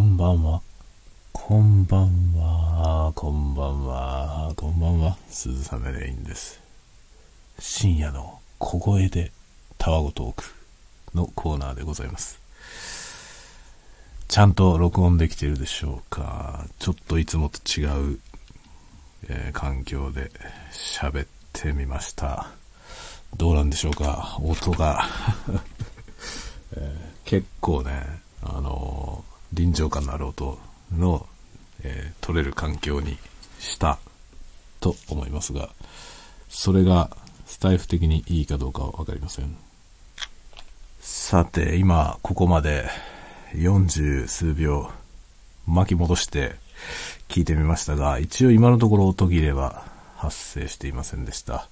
こんばんは。こんばんは。こんばんは。こんばんは。鈴雨レインです。深夜の小声でタワゴトークのコーナーでございます。ちゃんと録音できてるでしょうか？ちょっといつもと違う、えー環境で喋ってみました。どうなんでしょうか？音が、えー結構ね、あのー臨場感のある音の、えー取れる環境にしたと思いますが、それがスタイフ的にいいかどうかはわかりません。さて、今、ここまで40数秒巻き戻して聞いてみましたが、一応今のところ音切れは発生していませんでした。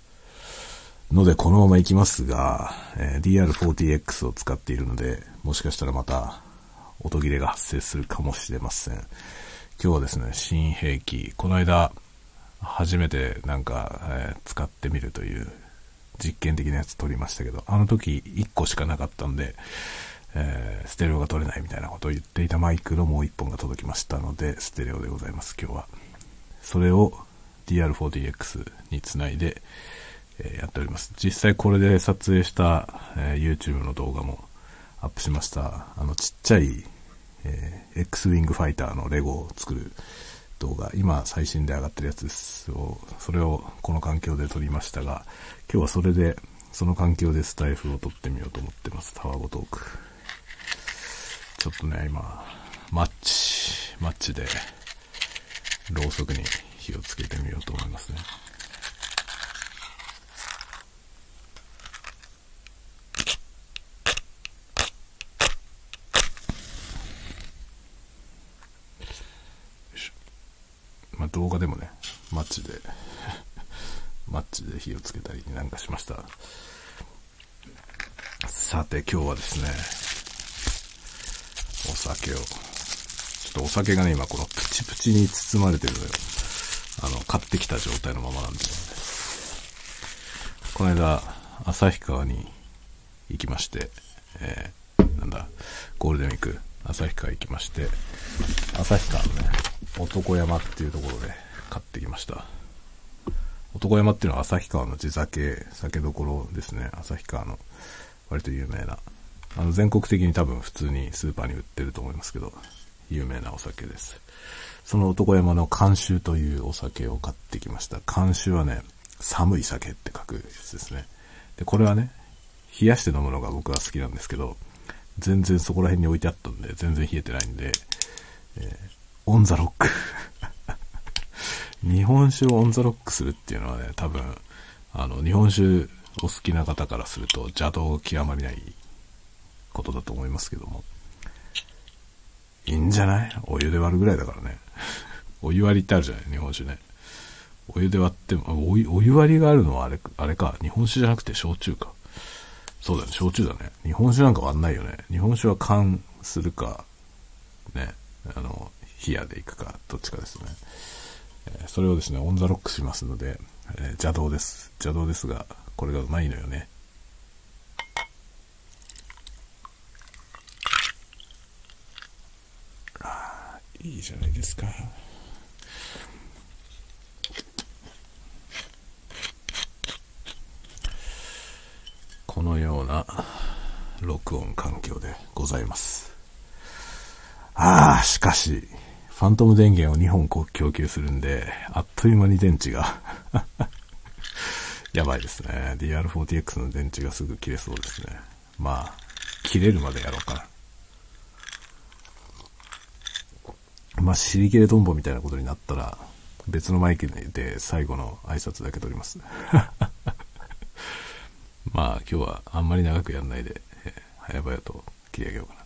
ので、このまま行きますが、えー DR40X を使っているので、もしかしたらまた音切れが発生するかもしれません。今日はですね、新兵器、この間、初めてなんか、えー使ってみるという実験的なやつ撮りましたけど、あの時1個しかなかったんで、えーステレオが撮れないみたいなことを言っていたマイクのもう1本が届きましたので、ステレオでございます、今日は。それを DR40X につないで、えーやっております。実際これで撮影した、えー YouTube の動画もアップしました。あのちっちゃい、えー X ウィングファイターのレゴを作る動画、今最新で上がってるやつです。をそれをこの環境で撮りましたが、今日はそれで、その環境でスタイフを撮ってみようと思ってます。タワゴトーク。ちょっとね、今、マッチ、マッチで、ろうそくに火をつけてみようと思いますね。動画でもね、マッチで、マッチで火をつけたりなんかしました。さて、今日はですね、お酒を、ちょっとお酒がね、今このプチプチに包まれてるのよ。あの、買ってきた状態のままなんで、ねこの間、旭川に行きまして、えー、なんだ、ゴールデンウィーク、旭川行きまして、旭川のね、男山っていうところで買ってきました。男山っていうのは旭川の地酒、酒どころですね。旭川の割と有名な。あの、全国的に多分普通にスーパーに売ってると思いますけど、有名なお酒です。その男山の監修というお酒を買ってきました。監修はね、寒い酒って書くやつですね。で、これはね、冷やして飲むのが僕は好きなんですけど、全然そこら辺に置いてあったんで、全然冷えてないんで、えーオンザロック。日本酒をオンザロックするっていうのはね、多分、あの、日本酒お好きな方からすると邪道極まりないことだと思いますけども。いいんじゃない？お湯で割るぐらいだからね。お湯割りってあるじゃない？日本酒ね。お湯で割っても、お湯お湯割りがあるのはあれ、あれか。日本酒じゃなくて焼酎か。そうだね、焼酎だね。日本酒なんか割んないよね。日本酒は缶するか、ね、あの、冷やでいくか、どっちかですね。それをですね、オンザロックしますので、邪道です。邪道ですが、これがうまいのよね。あいいじゃないですか。このような録音環境でございます。ああ、しかし、ファントム電源を2本供給するんで、あっという間に電池が、やばいですね。DR40X の電池がすぐ切れそうですね。まあ、切れるまでやろうかな。まあ、尻切れトンボみたいなことになったら、別のマイクで最後の挨拶だけ取ります。まあ、今日はあんまり長くやんないで、早々と切り上げようかな。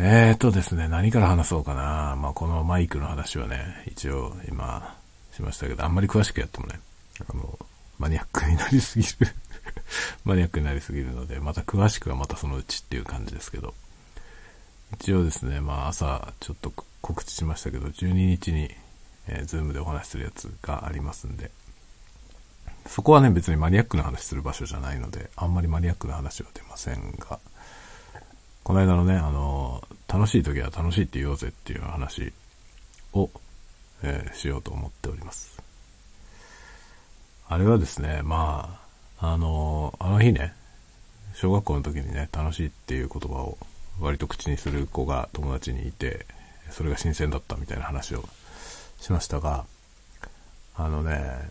えーとですね、何から話そうかな。まあ、このマイクの話はね、一応今しましたけど、あんまり詳しくやってもね、あの、マニアックになりすぎる。マニアックになりすぎるので、また詳しくはまたそのうちっていう感じですけど。一応ですね、まあ朝ちょっと告知しましたけど、12日に、えー、ズームでお話しするやつがありますんで、そこはね、別にマニアックな話する場所じゃないので、あんまりマニアックな話は出ませんが、この間のね、あの、楽しい時は楽しいって言おうぜっていう話を、えー、しようと思っております。あれはですね、まあ、あの、あの日ね、小学校の時にね、楽しいっていう言葉を割と口にする子が友達にいて、それが新鮮だったみたいな話をしましたが、あのね、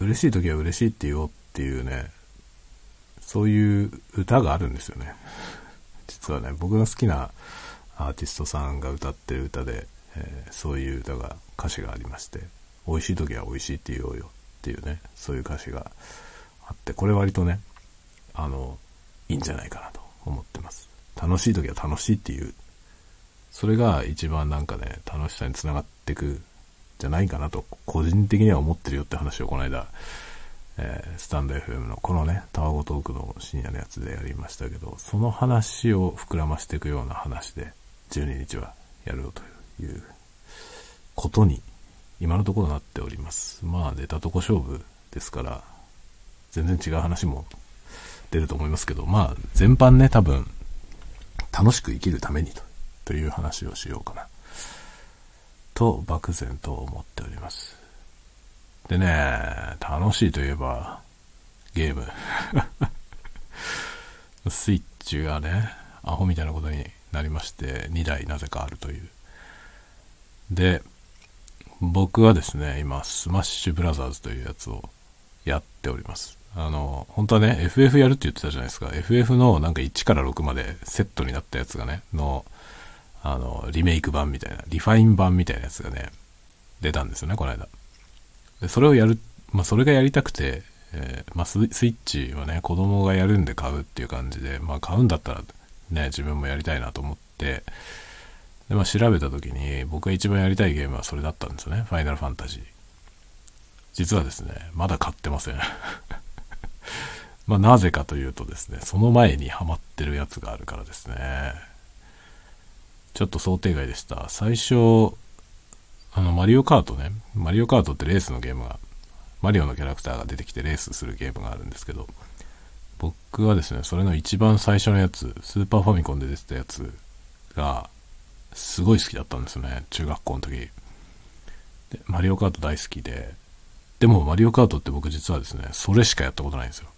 嬉しい時は嬉しいって言おうっていうね、そういう歌があるんですよね。はね、僕が好きなアーティストさんが歌ってる歌で、えー、そういう歌が、歌詞がありまして、美味しい時は美味しいって言おうよっていうね、そういう歌詞があって、これ割とね、あの、いいんじゃないかなと思ってます。楽しい時は楽しいっていう、それが一番なんかね、楽しさにつながっていくじゃないかなと、個人的には思ってるよって話をこの間、えー、スタンド FM のこのね、タワゴトークの深夜のやつでやりましたけど、その話を膨らましていくような話で、12日はやろうということに、今のところなっております。まあ、出たとこ勝負ですから、全然違う話も出ると思いますけど、まあ、全般ね、多分、楽しく生きるためにとという話をしようかな。と、漠然と思っております。でね、楽しいといえば、ゲーム。スイッチがね、アホみたいなことになりまして、2台なぜかあるという。で、僕はですね、今、スマッシュブラザーズというやつをやっております。あの、本当はね、FF やるって言ってたじゃないですか。FF のなんか1から6までセットになったやつがね、の、あの、リメイク版みたいな、リファイン版みたいなやつがね、出たんですよね、この間。でそれをやる、まあ、それがやりたくて、えー、まあ、スイッチはね、子供がやるんで買うっていう感じで、まあ、買うんだったらね、自分もやりたいなと思って、で、まあ、調べた時に、僕が一番やりたいゲームはそれだったんですよね。ファイナルファンタジー。実はですね、まだ買ってません。まあ、なぜかというとですね、その前にハマってるやつがあるからですね。ちょっと想定外でした。最初、あの、マリオカートね。マリオカートってレースのゲームが、マリオのキャラクターが出てきてレースするゲームがあるんですけど、僕はですね、それの一番最初のやつ、スーパーファミコンで出てたやつが、すごい好きだったんですね、中学校の時。で、マリオカート大好きで、でもマリオカートって僕実はですね、それしかやったことないんですよ。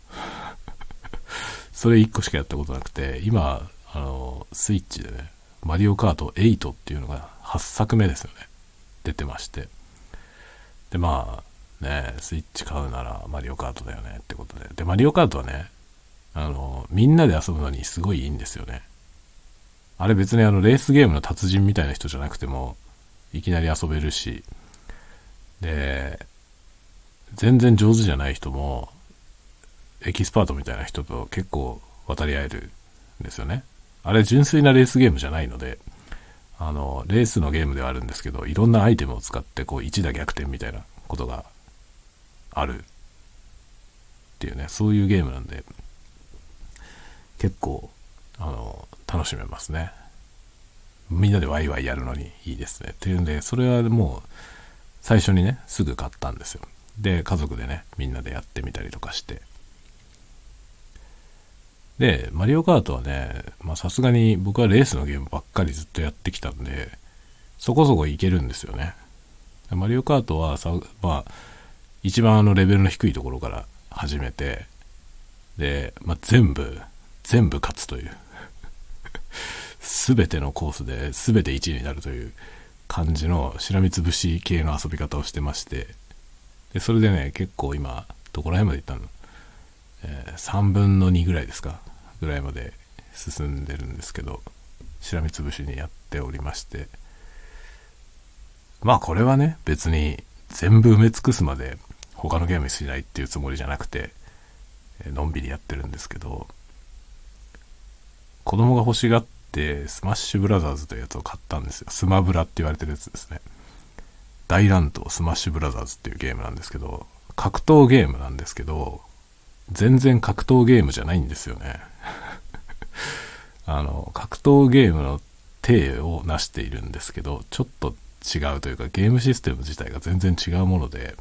それ1個しかやったことなくて、今、あの、スイッチでね、マリオカート8っていうのが8作目ですよね。出てまして。で、まあ、ね、スイッチ買うならマリオカートだよねってことで。で、マリオカートはね、あの、みんなで遊ぶのにすごいいいんですよね。あれ別にあの、レースゲームの達人みたいな人じゃなくても、いきなり遊べるし、で、全然上手じゃない人も、エキスパートみたいな人と結構渡り合えるんですよね。あれ純粋なレースゲームじゃないので、あの、レースのゲームではあるんですけど、いろんなアイテムを使って、こう、一打逆転みたいなことがあるっていうね、そういうゲームなんで、結構、あの、楽しめますね。みんなでワイワイやるのにいいですね。っていうんで、それはもう、最初にね、すぐ買ったんですよ。で、家族でね、みんなでやってみたりとかして。で、マリオカートはね、まあさすがに僕はレースのゲームばっかりずっとやってきたんで、そこそこいけるんですよね。マリオカートはさ、まあ、一番あのレベルの低いところから始めて、で、まあ、全部、全部勝つという。すべてのコースで全て1位になるという感じのしらみつぶし系の遊び方をしてまして、で、それでね、結構今、どこら辺まで行ったの？えー、3分の2ぐらいですかぐらいまで進んでるんですけどしらみつぶしにやっておりまして。まあこれはね別に全部埋め尽くすまで他のゲームしないっていうつもりじゃなくてのんびりやってるんですけど子供が欲しがってスマッシュブラザーズというやつを買ったんですよ。スマブラって言われてるやつですね。大乱闘スマッシュブラザーズっていうゲームなんですけど格闘ゲームなんですけど全然格闘ゲームじゃないんですよね。あの、格闘ゲームの体を成しているんですけど、ちょっと違うというか、ゲームシステム自体が全然違うもので、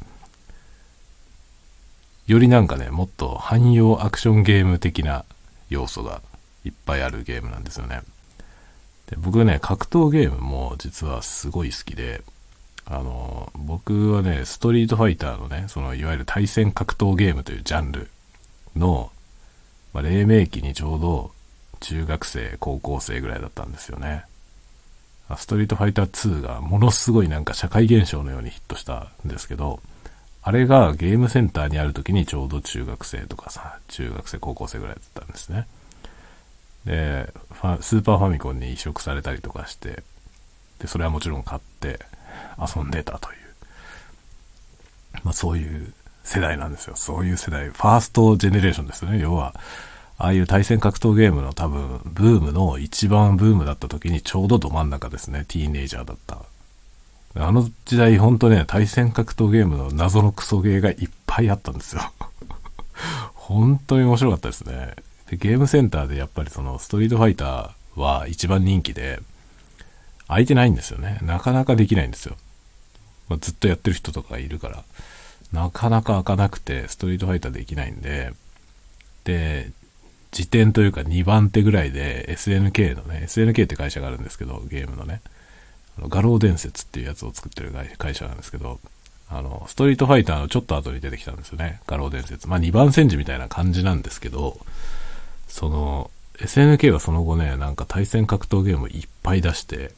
よりなんかね、もっと汎用アクションゲーム的な要素がいっぱいあるゲームなんですよね。で僕ね、格闘ゲームも実はすごい好きで、あの、僕はね、ストリートファイターのね、そのいわゆる対戦格闘ゲームというジャンルの、まあ、黎明期にちょうど中学生、高校生ぐらいだったんですよね。ストリートファイター2がものすごいなんか社会現象のようにヒットしたんですけど、あれがゲームセンターにある時にちょうど中学生とかさ、中学生、高校生ぐらいだったんですね。で、スーパーファミコンに移植されたりとかして、で、それはもちろん買って遊んでたという。まあそういう世代なんですよ。そういう世代。ファーストジェネレーションですよね。要は、ああいう対戦格闘ゲームの多分、ブームの一番ブームだった時にちょうどど真ん中ですね。ティーネイジャーだった。あの時代ほんとね、対戦格闘ゲームの謎のクソゲーがいっぱいあったんですよ。本当に面白かったですね。で、ゲームセンターでやっぱりそのストリートファイターは一番人気で、空いてないんですよね。なかなかできないんですよ。まあ、ずっとやってる人とかいるから、なかなか開かなくて、ストリートファイターできないんで、で、時点というか2番手ぐらいで SNK のね、SNK って会社があるんですけど、ゲームのね、あの画廊伝説っていうやつを作ってる会社なんですけど、あの、ストリートファイターのちょっと後に出てきたんですよね。画廊伝説。まあ2番戦時みたいな感じなんですけど、その、SNK はその後ね、なんか対戦格闘ゲームいっぱい出して、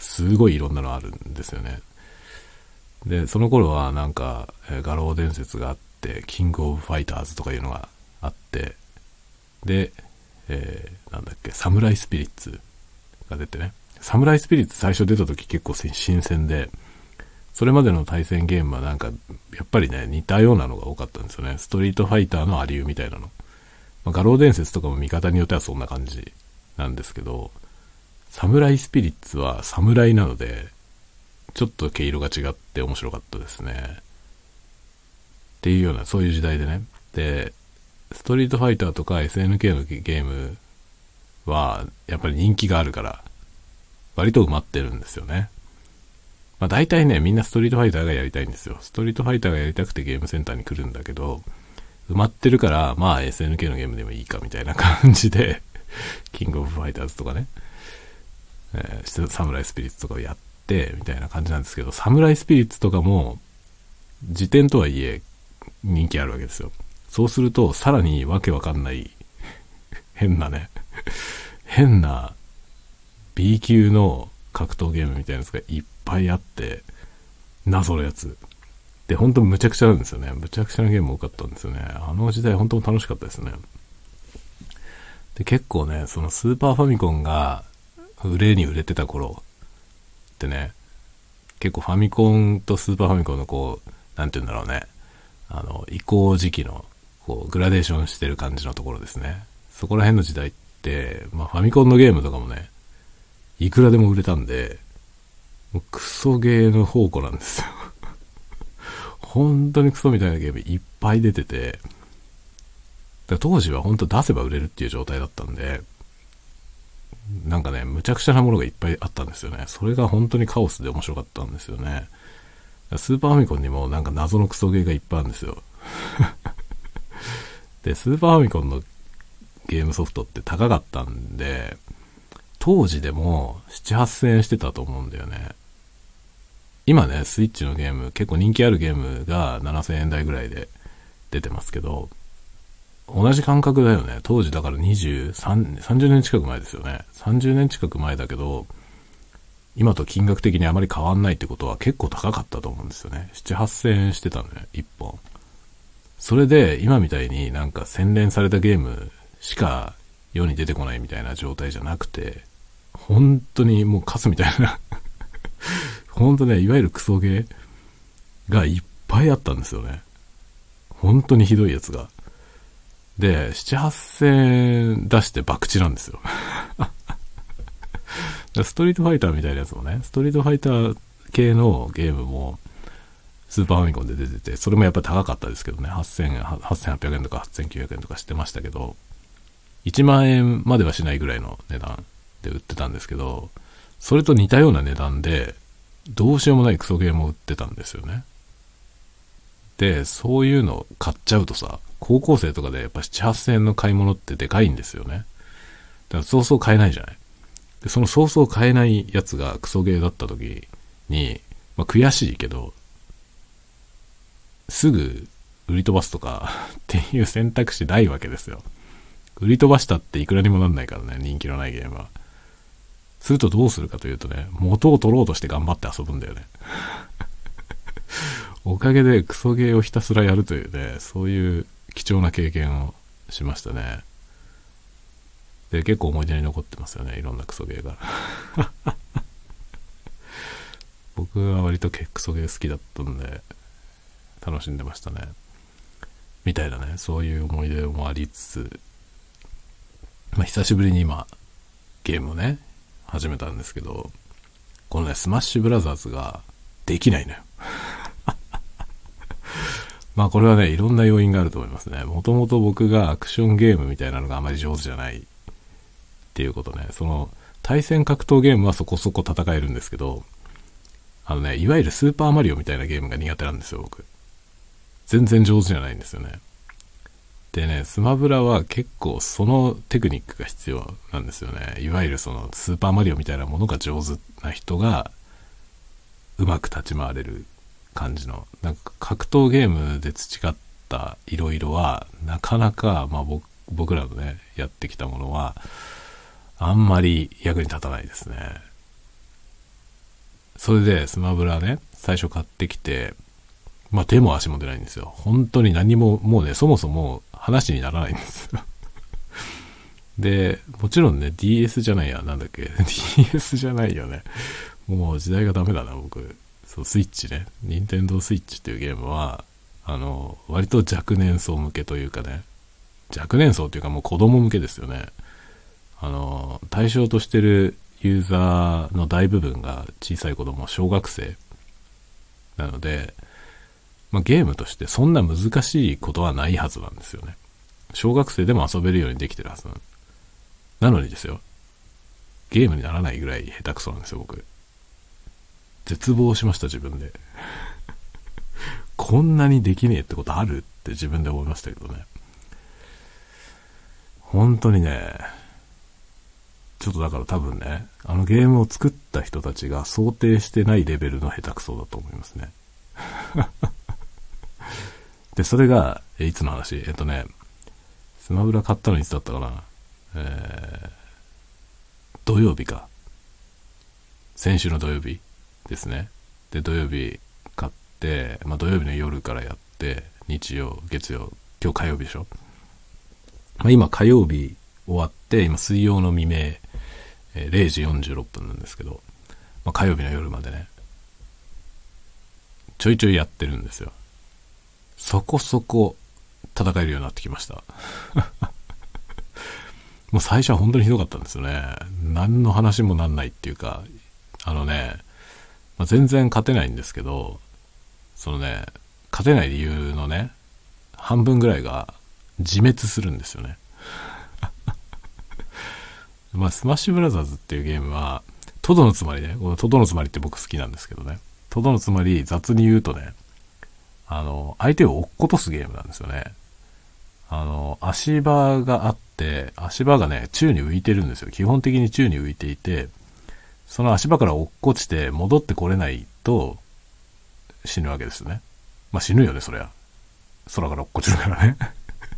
すごいいろんなのあるんですよね。で、その頃はなんか、えー、画廊伝説があって、キングオブファイターズとかいうのがあって、で、えー、なんだっけ、サムライスピリッツが出てね。サムライスピリッツ最初出た時結構新鮮で、それまでの対戦ゲームはなんか、やっぱりね、似たようなのが多かったんですよね。ストリートファイターのアリューみたいなの。まあ、画廊伝説とかも見方によってはそんな感じなんですけど、サムライスピリッツは侍なので、ちょっと毛色が違って面白かったですね。っていうような、そういう時代でね。で、ストリートファイターとか SNK のゲームは、やっぱり人気があるから、割と埋まってるんですよね。まあ大体ね、みんなストリートファイターがやりたいんですよ。ストリートファイターがやりたくてゲームセンターに来るんだけど、埋まってるから、まあ SNK のゲームでもいいかみたいな感じで、キングオブファイターズとかね、えー、サムライスピリッツとかをやって、みたいな感じなんですけど、サムライスピリッツとかも、時点とはいえ、人気あるわけですよ。そうすると、さらにわけわかんない、変なね、変な B 級の格闘ゲームみたいなやつがいっぱいあって、謎のやつ。で、本当むちゃくちゃなんですよね。むちゃくちゃなゲーム多かったんですよね。あの時代本当楽しかったですね。で、結構ね、そのスーパーファミコンが売れに売れてた頃ってね、結構ファミコンとスーパーファミコンのこう、なんて言うんだろうね、あの、移行時期の、こう、グラデーションしてる感じのところですね。そこら辺の時代って、まあファミコンのゲームとかもね、いくらでも売れたんで、もうクソゲーの宝庫なんですよ 本当にクソみたいなゲームいっぱい出てて、だ当時は本当出せば売れるっていう状態だったんで、なんかね、むちゃくちゃなものがいっぱいあったんですよね。それが本当にカオスで面白かったんですよね。スーパーファミコンにもなんか謎のクソゲーがいっぱいあるんですよ。で、スーパーファミコンのゲームソフトって高かったんで、当時でも7、8000円してたと思うんだよね。今ね、スイッチのゲーム、結構人気あるゲームが7000円台ぐらいで出てますけど、同じ感覚だよね。当時だから23、30年近く前ですよね。30年近く前だけど、今と金額的にあまり変わんないってことは結構高かったと思うんですよね。7、8000円してたのね、1本。それで、今みたいになんか洗練されたゲームしか世に出てこないみたいな状態じゃなくて、本当にもうカスみたいなほんとね、いわゆるクソゲーがいっぱいあったんですよね。本当にひどいやつが。で、7、8000出して博打なんですよ。ストリートファイターみたいなやつもね、ストリートファイター系のゲームも、スーパーファミコンで出てて、それもやっぱり高かったですけどね、8000 8800円とか8900円とかしてましたけど、1万円まではしないぐらいの値段で売ってたんですけど、それと似たような値段で、どうしようもないクソゲームを売ってたんですよね。で、そういうの買っちゃうとさ、高校生とかでやっぱ7、8000円の買い物ってでかいんですよね。だからそうそう買えないじゃない。で、その早々買えないやつがクソゲーだった時に、まあ悔しいけど、すぐ売り飛ばすとか っていう選択肢ないわけですよ。売り飛ばしたっていくらにもなんないからね、人気のないゲームは。するとどうするかというとね、元を取ろうとして頑張って遊ぶんだよね。おかげでクソゲーをひたすらやるというね、そういう貴重な経験をしましたね。で、結構思い出に残ってますよね、いろんなクソゲーが。僕は割とクソゲー好きだったんで、楽しんでましたね。みたいなね、そういう思い出もありつつ、まあ、久しぶりに今、ゲームをね、始めたんですけど、このね、スマッシュブラザーズができないのよ。まあこれはね、いろんな要因があると思いますね。もともと僕がアクションゲームみたいなのがあまり上手じゃないっていうことね。その、対戦格闘ゲームはそこそこ戦えるんですけど、あのね、いわゆるスーパーマリオみたいなゲームが苦手なんですよ、僕。全然上手じゃないんですよね。でね、スマブラは結構そのテクニックが必要なんですよね。いわゆるそのスーパーマリオみたいなものが上手な人がうまく立ち回れる感じの、なんか格闘ゲームで培った色々は、なかなか、まあ僕、僕らのね、やってきたものは、あんまり役に立たないですね。それで、スマブラね、最初買ってきて、まあ手も足も出ないんですよ。本当に何も、もうね、そもそも話にならないんですよ。で、もちろんね、DS じゃないや、なんだっけ、DS じゃないよね。もう時代がダメだな、僕。そう、スイッチね。任天堂スイッチっていうゲームは、あの、割と若年層向けというかね、若年層っていうかもう子供向けですよね。あの、対象としてるユーザーの大部分が小さい子供、小学生なので、まあ、ゲームとしてそんな難しいことはないはずなんですよね。小学生でも遊べるようにできてるはずなのなのにですよ。ゲームにならないぐらい下手くそなんですよ、僕。絶望しました、自分で。こんなにできねえってことあるって自分で思いましたけどね。本当にね、ちょっとだから多分ね、あのゲームを作った人たちが想定してないレベルの下手くそだと思いますね。で、それが、えいつの話？えっとね、スマブラ買ったのいつだったかな？えー、土曜日か。先週の土曜日ですね。で、土曜日買って、まあ土曜日の夜からやって、日曜、月曜、今日火曜日でしょ？まあ今火曜日終わって、今水曜の未明、えー、0時46分なんですけど、まあ火曜日の夜までね、ちょいちょいやってるんですよ。そこそこ戦えるようになってきました。もう最初は本当にひどかったんですよね。何の話もなんないっていうか、あのね、まあ、全然勝てないんですけど、そのね、勝てない理由のね、半分ぐらいが自滅するんですよね。まあ、スマッシュブラザーズっていうゲームは、トドのつまりね、このトドのつまりって僕好きなんですけどね。トドのつまり雑に言うとね、あの、相手を落っことすゲームなんですよね。あの、足場があって、足場がね、宙に浮いてるんですよ。基本的に宙に浮いていて、その足場から落っこちて戻ってこれないと死ぬわけですね。まあ死ぬよね、そりゃ。空から落っこちるからね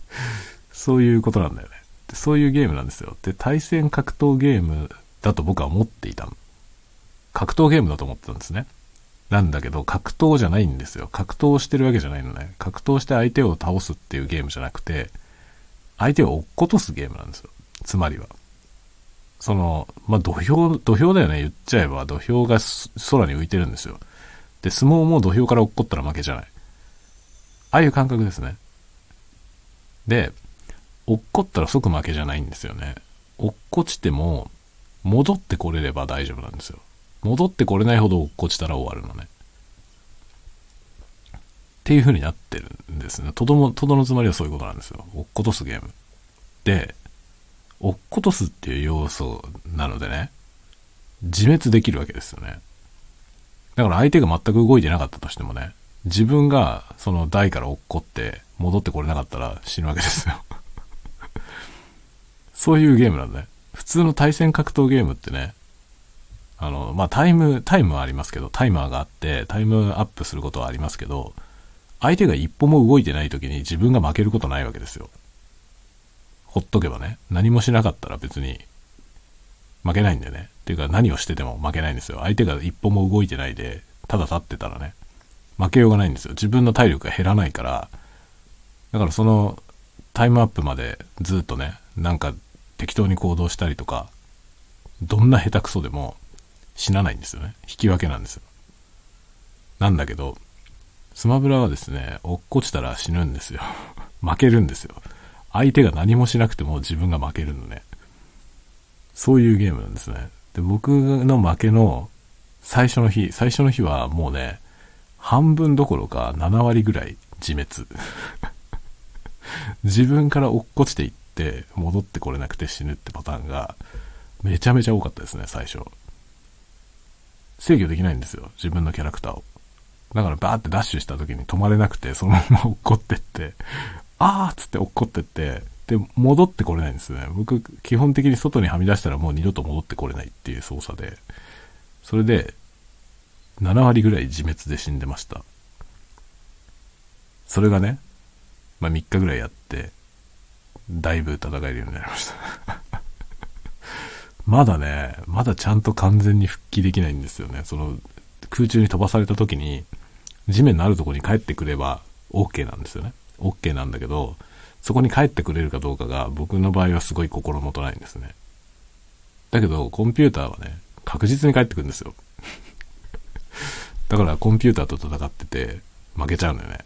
そういうことなんだよね。そういうゲームなんですよ。で、対戦格闘ゲームだと僕は思っていた格闘ゲームだと思ってたんですね。なんだけど、格闘じゃないんですよ。格闘してるわけじゃないのね。格闘して相手を倒すっていうゲームじゃなくて、相手を落っことすゲームなんですよ。つまりは。その、まあ、土俵、土俵だよね。言っちゃえば、土俵が空に浮いてるんですよ。で、相撲も土俵から落っこったら負けじゃない。ああいう感覚ですね。で、落っこったら即負けじゃないんですよね。落っこちても、戻ってこれれば大丈夫なんですよ。戻ってこれないほど落っこちたら終わるのね。っていう風になってるんですね。とども、とどのつまりはそういうことなんですよ。落っことすゲーム。で、落っことすっていう要素なのでね、自滅できるわけですよね。だから相手が全く動いてなかったとしてもね、自分がその台から落っこって戻ってこれなかったら死ぬわけですよ。そういうゲームなんだね。普通の対戦格闘ゲームってね、あの、まあ、タイム、タイムはありますけど、タイマーがあって、タイムアップすることはありますけど、相手が一歩も動いてない時に自分が負けることないわけですよ。ほっとけばね、何もしなかったら別に負けないんでね。っていうか何をしてても負けないんですよ。相手が一歩も動いてないで、ただ立ってたらね、負けようがないんですよ。自分の体力が減らないから、だからそのタイムアップまでずっとね、なんか適当に行動したりとか、どんな下手くそでも死なないんですよね。引き分けなんですよ。なんだけど、スマブラはですね、落っこちたら死ぬんですよ。負けるんですよ。相手が何もしなくても自分が負けるのね。そういうゲームなんですね。で、僕の負けの最初の日、最初の日はもうね、半分どころか7割ぐらい自滅。自分から落っこちていって戻ってこれなくて死ぬってパターンがめちゃめちゃ多かったですね、最初。制御できないんですよ、自分のキャラクターを。だからバーってダッシュした時に止まれなくて、そのまま落っこってって、あーっつって落っこってって、で、戻ってこれないんですね。僕、基本的に外にはみ出したらもう二度と戻ってこれないっていう操作で、それで、7割ぐらい自滅で死んでました。それがね、まあ3日ぐらいやって、だいぶ戦えるようになりましたまだね、まだちゃんと完全に復帰できないんですよね。その、空中に飛ばされた時に、地面のあるところに帰ってくれば OK なんですよね。OK なんだけど、そこに帰ってくれるかどうかが僕の場合はすごい心もとないんですね。だけど、コンピューターはね、確実に帰ってくるんですよ。だからコンピューターと戦ってて負けちゃうんだよね。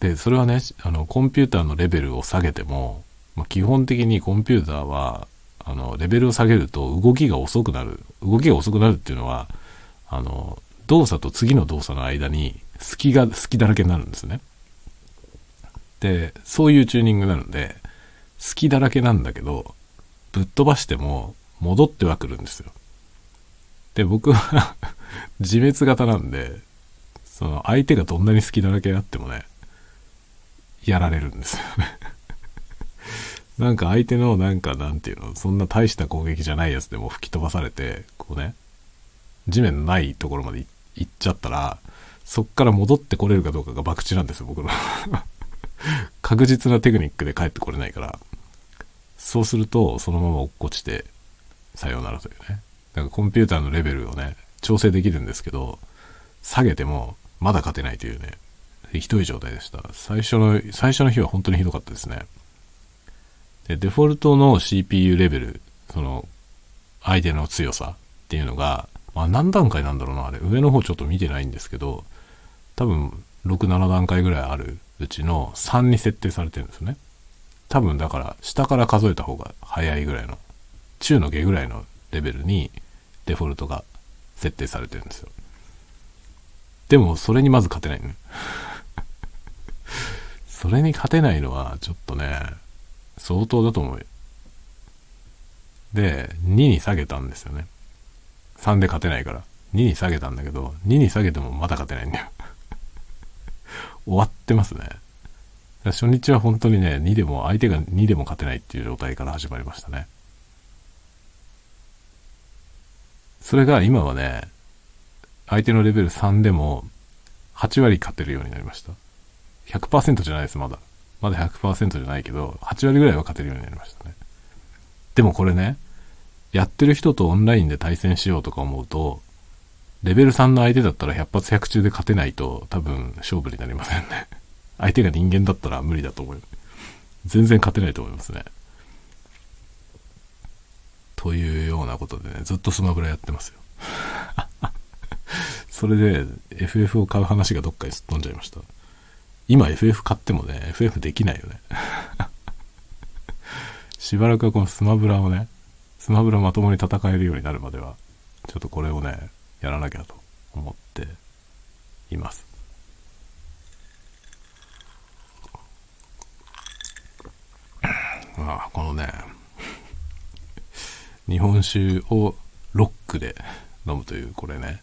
で、それはね、あの、コンピューターのレベルを下げても、ま、基本的にコンピューターは、あの、レベルを下げると動きが遅くなる。動きが遅くなるっていうのは、あの、動作と次の動作の間に隙が、隙だらけになるんですね。で、そういうチューニングなので、隙だらけなんだけど、ぶっ飛ばしても戻ってはくるんですよ。で、僕は 自滅型なんで、その相手がどんなに隙だらけあってもね、やられるんですよねなんか相手のなんかなんていうの、そんな大した攻撃じゃないやつでも吹き飛ばされて、こうね、地面のないところまで行っちゃったら、そっから戻ってこれるかどうかが博打なんですよ、僕の 確実なテクニックで帰ってこれないから。そうすると、そのまま落っこちて、さようならというね。だかコンピューターのレベルをね、調整できるんですけど、下げても、まだ勝てないというね、ひどい状態でした。最初の、最初の日は本当にひどかったですね。で、デフォルトの CPU レベル、その、相手の強さっていうのが、まあ、何段階なんだろうな、あれ。上の方ちょっと見てないんですけど、多分、6、7段階ぐらいあるうちの3に設定されてるんですよね。多分だから、下から数えた方が早いぐらいの、中の下ぐらいのレベルにデフォルトが設定されてるんですよ。でも、それにまず勝てないね。それに勝てないのは、ちょっとね、相当だと思うよ。で、2に下げたんですよね。3で勝てないから。2に下げたんだけど、2に下げてもまだ勝てないんだよ。終わってますね。初日は本当にね、2でも、相手が2でも勝てないっていう状態から始まりましたね。それが今はね、相手のレベル3でも8割勝てるようになりました。100%じゃないです、まだ。まだ100%じゃないけど、8割ぐらいは勝てるようになりましたね。でもこれね、やってる人とオンラインで対戦しようとか思うと、レベル3の相手だったら100発100中で勝てないと多分勝負になりませんね。相手が人間だったら無理だと思う。全然勝てないと思いますね。というようなことでね、ずっとスマブラやってますよ。それで FF を買う話がどっかにすっ飛んじゃいました。今 FF 買ってもね、FF できないよね。しばらくはこのスマブラをね、スマブラまともに戦えるようになるまでは、ちょっとこれをね、やらなきゃと思っています。まあ、このね、日本酒をロックで飲むという、これね、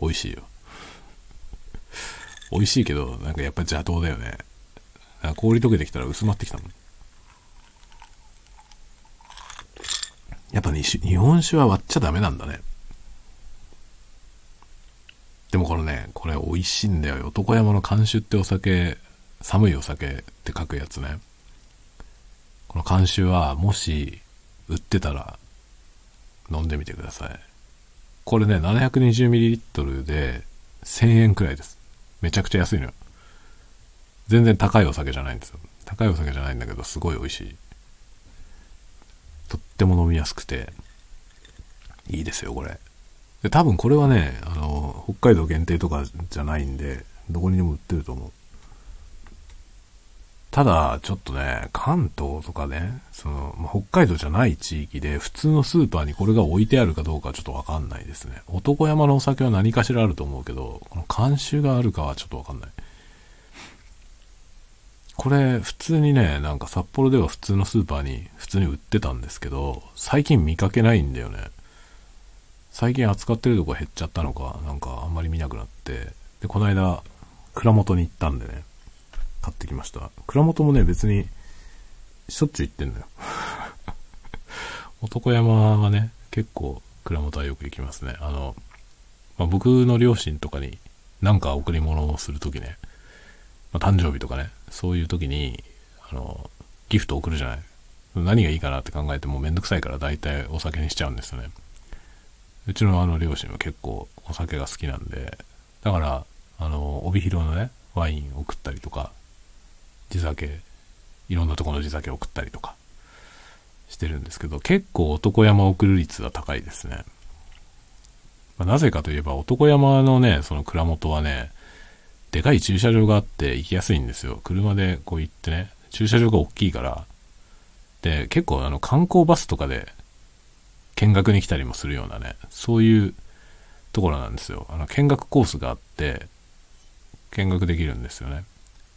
美味しいよ。美味しいけど、なんかやっぱ邪道だよね。氷溶けてきたら薄まってきたもん。やっぱ日日本酒は割っちゃダメなんだね。でもこれね、これ美味しいんだよ。男山の監酒ってお酒、寒いお酒って書くやつね。この監酒はもし売ってたら飲んでみてください。これね、720ml で1000円くらいです。めちゃくちゃ安いのよ。全然高いお酒じゃないんですよ。高いお酒じゃないんだけど、すごい美味しい。とっても飲みやすくて、いいですよ、これ。で、多分これはね、あの、北海道限定とかじゃないんで、どこにでも売ってると思う。ただ、ちょっとね、関東とかね、その、ま、北海道じゃない地域で、普通のスーパーにこれが置いてあるかどうかちょっとわかんないですね。男山のお酒は何かしらあると思うけど、この監修があるかはちょっとわかんない。これ、普通にね、なんか札幌では普通のスーパーに普通に売ってたんですけど、最近見かけないんだよね。最近扱ってるとこ減っちゃったのか、なんかあんまり見なくなって、で、この間、蔵元に行ったんでね、買ってきました。蔵元もね、別に、しょっちゅう行ってんだよ。男山はね、結構蔵元はよく行きますね。あの、まあ、僕の両親とかになんか贈り物をするときね、まあ、誕生日とかね、そういう時に、あの、ギフト送るじゃない。何がいいかなって考えてもめんどくさいから大体お酒にしちゃうんですよね。うちのあの両親は結構お酒が好きなんで、だから、あの、帯広のね、ワイン送ったりとか、地酒、いろんなとこの地酒送ったりとかしてるんですけど、結構男山送る率は高いですね。まあ、なぜかといえば男山のね、その蔵元はね、でかい駐車場があって行きやすいんですよ。車でこう行ってね、駐車場が大きいから、で、結構あの観光バスとかで見学に来たりもするようなね、そういうところなんですよ。あの見学コースがあって、見学できるんですよね。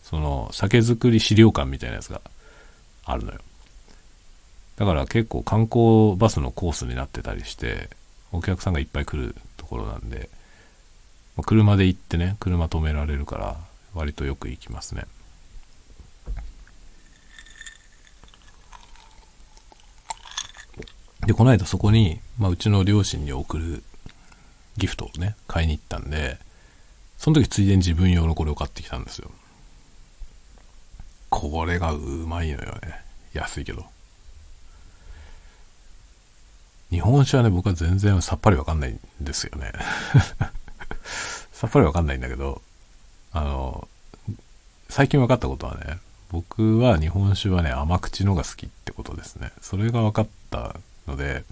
その酒造り資料館みたいなやつがあるのよ。だから結構観光バスのコースになってたりして、お客さんがいっぱい来るところなんで、車で行ってね、車止められるから、割とよく行きますね。で、この間そこに、まあ、うちの両親に送るギフトをね、買いに行ったんで、その時ついでに自分用のこれを買ってきたんですよ。これがうまいのよね。安いけど。日本酒はね、僕は全然さっぱりわかんないんですよね。さっぱりわかんないんだけど、あの、最近分かったことはね、僕は日本酒はね、甘口のが好きってことですね。それが分かったので、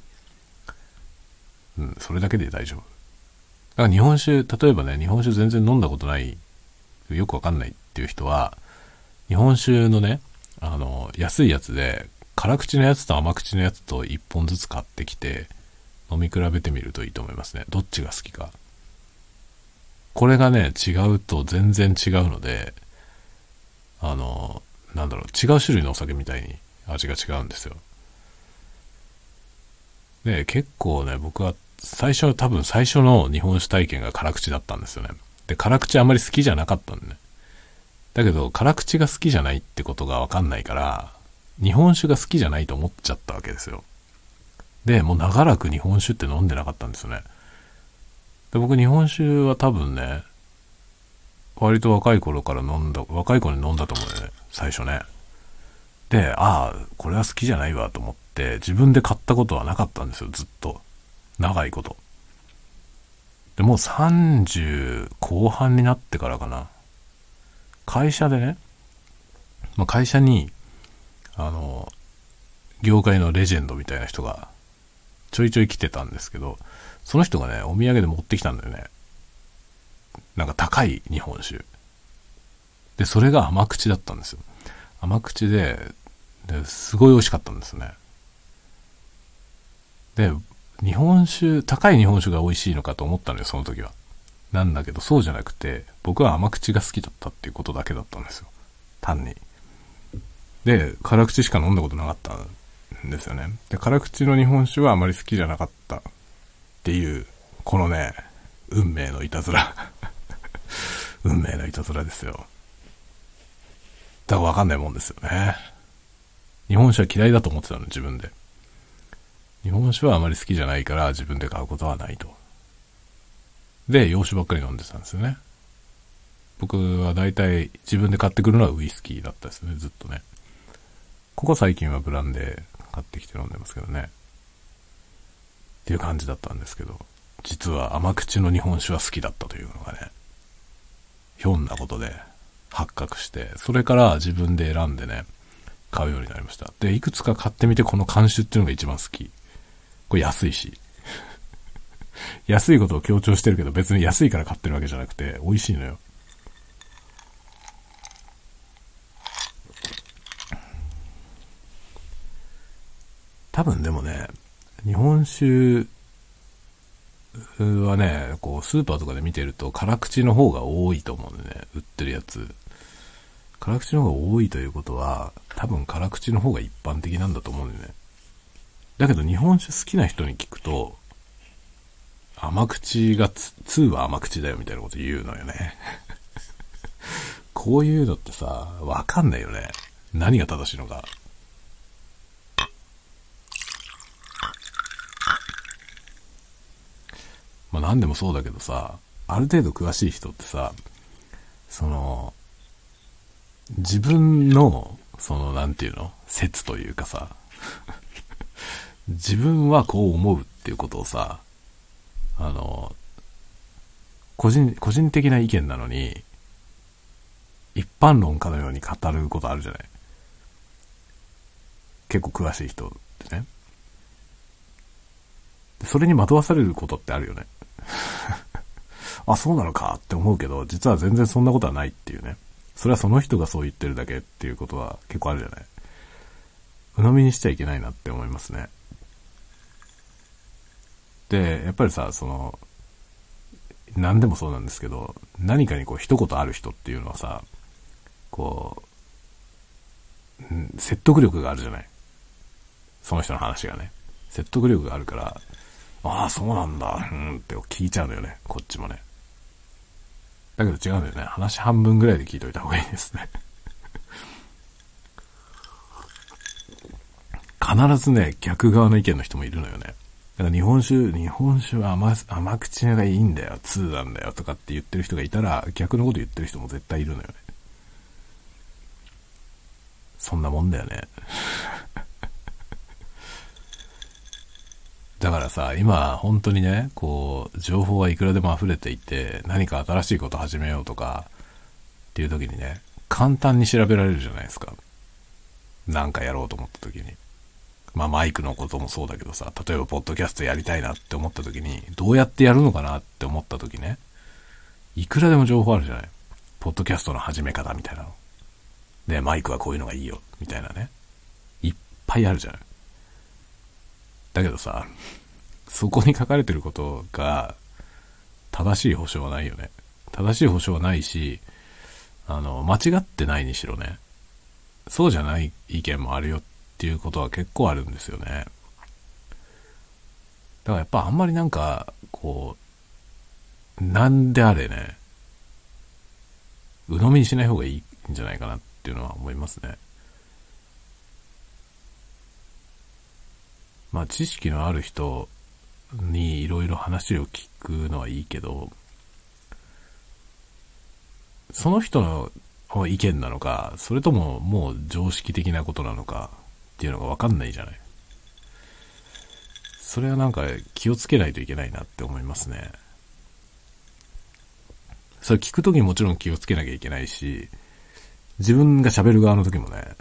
うん、それだけで大丈夫。だから日本酒、例えばね、日本酒全然飲んだことない、よくわかんないっていう人は、日本酒のね、あの、安いやつで、辛口のやつと甘口のやつと1本ずつ買ってきて、飲み比べてみるといいと思いますね。どっちが好きか。これがね、違うと全然違うので、あの、なんだろう、違う種類のお酒みたいに味が違うんですよ。で、結構ね、僕は最初、多分最初の日本酒体験が辛口だったんですよね。で、辛口あんまり好きじゃなかったんでね。だけど、辛口が好きじゃないってことがわかんないから、日本酒が好きじゃないと思っちゃったわけですよ。で、もう長らく日本酒って飲んでなかったんですよね。で僕日本酒は多分ね、割と若い頃から飲んだ、若い頃に飲んだと思うよね、最初ね。で、ああ、これは好きじゃないわと思って、自分で買ったことはなかったんですよ、ずっと。長いこと。で、もう30後半になってからかな。会社でね、まあ、会社に、あの、業界のレジェンドみたいな人がちょいちょい来てたんですけど、その人がね、お土産で持ってきたんだよね。なんか高い日本酒。で、それが甘口だったんですよ。甘口で、ですごい美味しかったんですね。で、日本酒、高い日本酒が美味しいのかと思ったのよ、その時は。なんだけど、そうじゃなくて、僕は甘口が好きだったっていうことだけだったんですよ。単に。で、辛口しか飲んだことなかったんですよね。で、辛口の日本酒はあまり好きじゃなかったっていう、このね、運命のいたずら 運命のいたずらですよ。だからわかんないもんですよね。日本酒は嫌いだと思ってたの、自分で。日本酒はあまり好きじゃないから自分で買うことはないと。で、洋酒ばっかり飲んでたんですよね。僕は大体自分で買ってくるのはウイスキーだったですね、ずっとね。ここ最近はブランデー買ってきて飲んでますけどね。っていう感じだったんですけど、実は甘口の日本酒は好きだったというのがね、ひょんなことで発覚して、それから自分で選んでね、買うようになりました。で、いくつか買ってみてこの監修っていうのが一番好き。これ安いし。安いことを強調してるけど別に安いから買ってるわけじゃなくて美味しいのよ。多分でもね、日本酒はね、こう、スーパーとかで見てると、辛口の方が多いと思うんでね、売ってるやつ。辛口の方が多いということは、多分辛口の方が一般的なんだと思うんでね。だけど日本酒好きな人に聞くと、甘口がつ2は甘口だよみたいなこと言うのよね。こういうのってさ、わかんないよね。何が正しいのか。まあ何でもそうだけどさ、ある程度詳しい人ってさ、その、自分の、その、なんていうの？説というかさ、自分はこう思うっていうことをさ、あの、個人、個人的な意見なのに、一般論かのように語ることあるじゃない結構詳しい人ってね。それに惑わされることってあるよね。あ、そうなのかって思うけど、実は全然そんなことはないっていうね。それはその人がそう言ってるだけっていうことは結構あるじゃない。鵜呑みにしちゃいけないなって思いますね。で、やっぱりさ、その、何でもそうなんですけど、何かにこう一言ある人っていうのはさ、こう、説得力があるじゃない。その人の話がね。説得力があるから、ああ、そうなんだ、うんって聞いちゃうのよね、こっちもね。だけど違うんだよね。話半分ぐらいで聞いといた方がいいですね 必ずね、逆側の意見の人もいるのよね。だか日本酒、日本酒は甘甘口がいいんだよ、2なんだよとかって言ってる人がいたら、逆のこと言ってる人も絶対いるのよね。そんなもんだよね。だからさ、今、本当にね、こう、情報はいくらでも溢れていて、何か新しいこと始めようとか、っていう時にね、簡単に調べられるじゃないですか。なんかやろうと思った時に。まあ、マイクのこともそうだけどさ、例えば、ポッドキャストやりたいなって思った時に、どうやってやるのかなって思った時ね、いくらでも情報あるじゃない。ポッドキャストの始め方みたいなの。で、マイクはこういうのがいいよ、みたいなね。いっぱいあるじゃない。だけどさ、そこに書かれてることが正しい保証はないよね。正しい保証はないし、あの、間違ってないにしろね、そうじゃない意見もあるよっっていうことは結構あるんですよね。だからやっぱあんまりなんか、こう、なんであれね、鵜呑みにしない方がいいんじゃないかなっていうのは思いますね。まあ知識のある人にいろいろ話を聞くのはいいけど、その人の意見なのか、それとももう常識的なことなのかっていうのがわかんないじゃない。それはなんか気をつけないといけないなって思いますね。それ聞くときもちろん気をつけなきゃいけないし、自分が喋る側の時もね、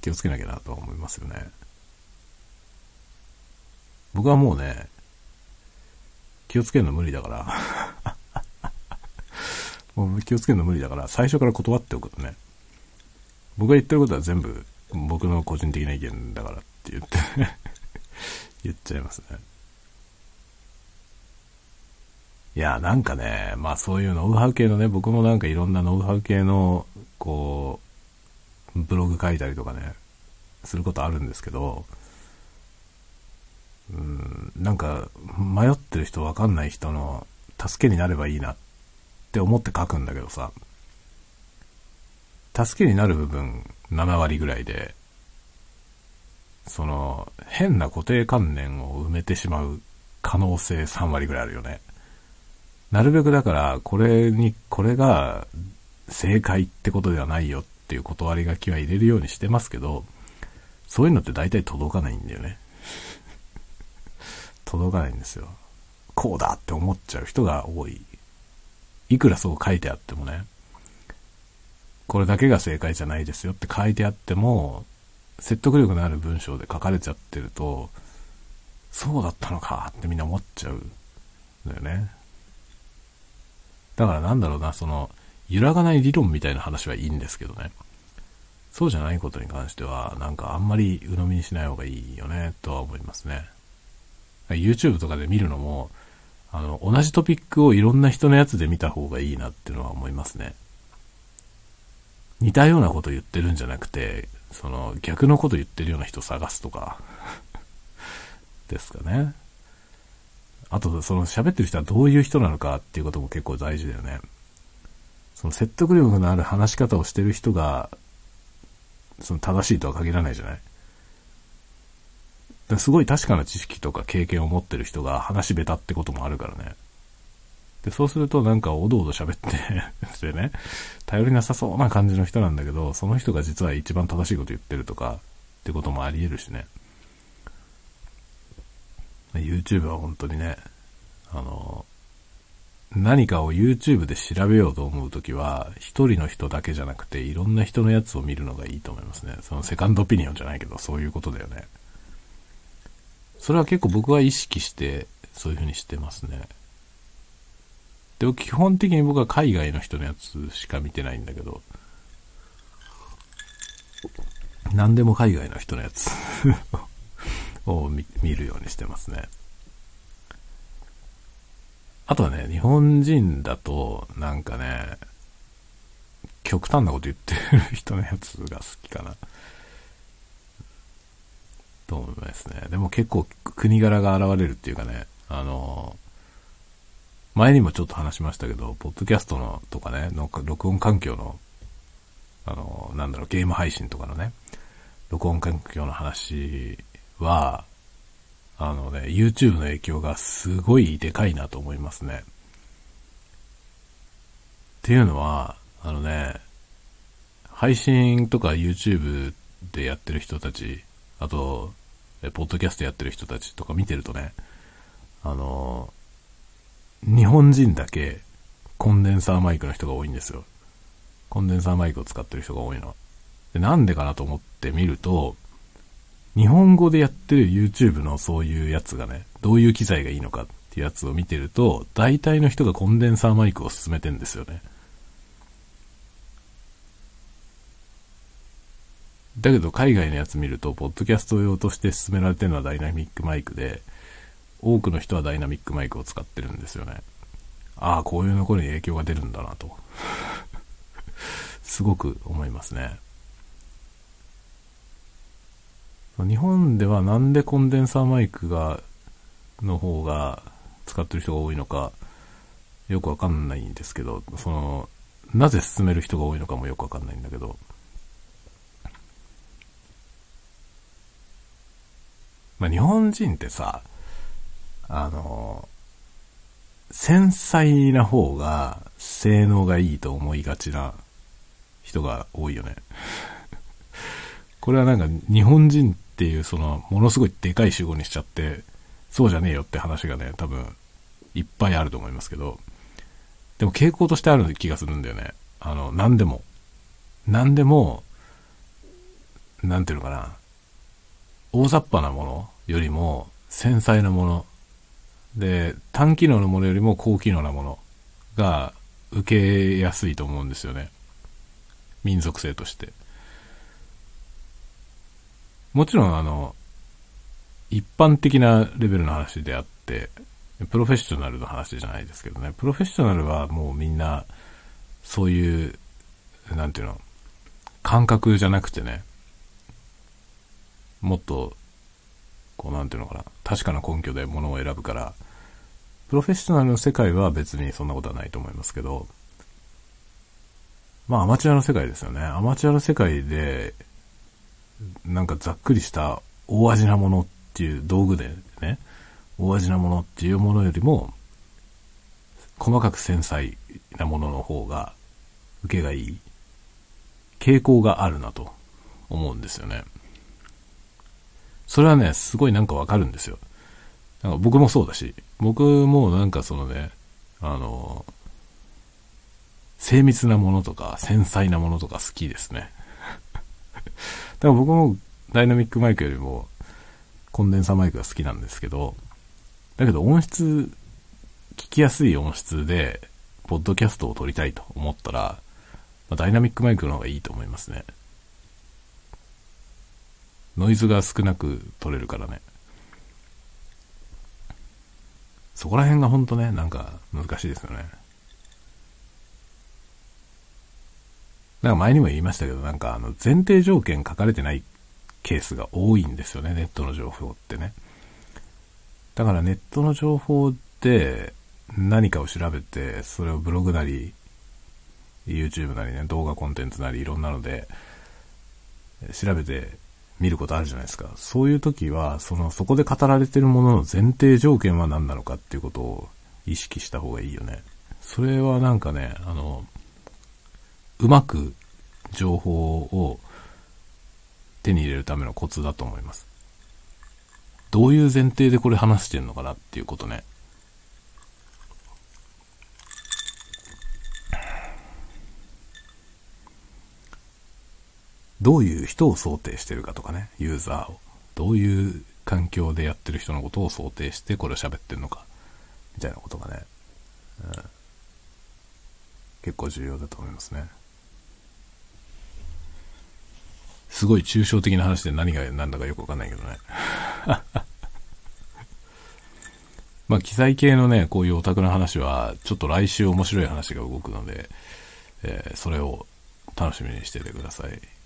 気をつけなきゃなとは思いますよね。僕はもうね、気をつけるの無理だから もう気をつけるの無理だから、最初から断っておくとね、僕が言ってることは全部僕の個人的な意見だからって言って 言っちゃいますね。いや、なんかね、まあそういうノウハウ系のね、僕もなんかいろんなノウハウ系の、こう、ブログ書いたりとかね、することあるんですけど、うん、なんか迷ってる人わかんない人の助けになればいいなって思って書くんだけどさ、助けになる部分7割ぐらいで、その、変な固定観念を埋めてしまう可能性3割ぐらいあるよね。なるべくだから、これに、これが正解ってことではないよっていう断り書きは入れるようにしてますけど、そういうのって大体届かないんだよね。届かないんですよ。こうだって思っちゃう人が多い。いくらそう書いてあってもね、これだけが正解じゃないですよって書いてあっても、説得力のある文章で書かれちゃってると、そうだったのかってみんな思っちゃうんだよね。だからなんだろうな、その、揺らがない理論みたいな話はいいんですけどね。そうじゃないことに関しては、なんかあんまり鵜呑みにしない方がいいよね、とは思いますね。YouTube とかで見るのも、あの、同じトピックをいろんな人のやつで見た方がいいなっていうのは思いますね。似たようなこと言ってるんじゃなくて、その逆のこと言ってるような人を探すとか ですかね。あと、その喋ってる人はどういう人なのかっていうことも結構大事だよね。その説得力のある話し方をしてる人が、その正しいとは限らないじゃないすごい確かな知識とか経験を持ってる人が話下手ってこともあるからね。で、そうするとなんかおどおど喋って でね、頼りなさそうな感じの人なんだけど、その人が実は一番正しいこと言ってるとかってこともあり得るしね。YouTube は本当にね、あの、何かを YouTube で調べようと思うときは、一人の人だけじゃなくて、いろんな人のやつを見るのがいいと思いますね。そのセカンドオピニオンじゃないけど、そういうことだよね。それは結構僕は意識して、そういう風にしてますね。でも基本的に僕は海外の人のやつしか見てないんだけど、何でも海外の人のやつ を見るようにしてますね。あとはね、日本人だと、なんかね、極端なこと言ってる人のやつが好きかな。と思いますね。でも結構国柄が現れるっていうかね、あの、前にもちょっと話しましたけど、ポッドキャストのとかね、の録音環境の、あの、なんだろう、ゲーム配信とかのね、録音環境の話は、あのね、YouTube の影響がすごいでかいなと思いますね。っていうのは、あのね、配信とか YouTube でやってる人たち、あと、ポッドキャストやってる人たちとか見てるとね、あの、日本人だけコンデンサーマイクの人が多いんですよ。コンデンサーマイクを使ってる人が多いの。でなんでかなと思って見ると、日本語でやってる YouTube のそういうやつがね、どういう機材がいいのかっていうやつを見てると、大体の人がコンデンサーマイクを進めてんですよね。だけど海外のやつ見ると、ポッドキャスト用として進められてるのはダイナミックマイクで、多くの人はダイナミックマイクを使ってるんですよね。ああ、こういうのころに影響が出るんだなと。すごく思いますね。日本ではなんでコンデンサーマイクが、の方が使ってる人が多いのか、よくわかんないんですけど、その、なぜ進める人が多いのかもよくわかんないんだけど、まあ、日本人ってさ、あの、繊細な方が性能がいいと思いがちな人が多いよね。これはなんか日本人っていうそのものすごいでかい主語にしちゃって、そうじゃねえよって話がね、多分いっぱいあると思いますけど、でも傾向としてある気がするんだよね。あの、何でも。何でも、なんていうのかな。大雑把なものよりも繊細なもので単機能のものよりも高機能なものが受けやすいと思うんですよね。民族性として。もちろんあの一般的なレベルの話であってプロフェッショナルの話じゃないですけどね。プロフェッショナルはもうみんなそういうなんていうの感覚じゃなくてねもっとこう、なんていうのかな、確かな根拠で物を選ぶから、プロフェッショナルの世界は別にそんなことはないと思いますけど、まあアマチュアの世界ですよね。アマチュアの世界で、なんかざっくりした大味なものっていう道具でね、大味なものっていうものよりも、細かく繊細なものの方が受けがいい傾向があるなと思うんですよね。それはね、すごいなんかわかるんですよ。なんか僕もそうだし、僕もなんかそのね、あの、精密なものとか繊細なものとか好きですね。だから僕もダイナミックマイクよりもコンデンサーマイクが好きなんですけど、だけど音質、聞きやすい音質で、ポッドキャストを撮りたいと思ったら、まあ、ダイナミックマイクの方がいいと思いますね。ノイズが少なく撮れるからね。そこら辺がほんとね、なんか難しいですよね。なんか前にも言いましたけど、なんかあの前提条件書かれてないケースが多いんですよね、ネットの情報ってね。だからネットの情報で何かを調べて、それをブログなり、YouTube なりね、動画コンテンツなりいろんなので、調べて見ることあるじゃないですか。そういう時は、その、そこで語られてるものの前提条件は何なのかっていうことを意識した方がいいよね。それはなんかね、あの、うまく情報を手に入れるためのコツだと思います。どういう前提でこれ話してんのかなっていうことね。どういう人を想定してるかとかね、ユーザーを。どういう環境でやってる人のことを想定してこれを喋ってるのか、みたいなことがね、うん、結構重要だと思いますね。すごい抽象的な話で何が何だかよくわかんないけどね。まあ、機材系のね、こういうオタクの話は、ちょっと来週面白い話が動くので、えー、それを楽しみにしててください。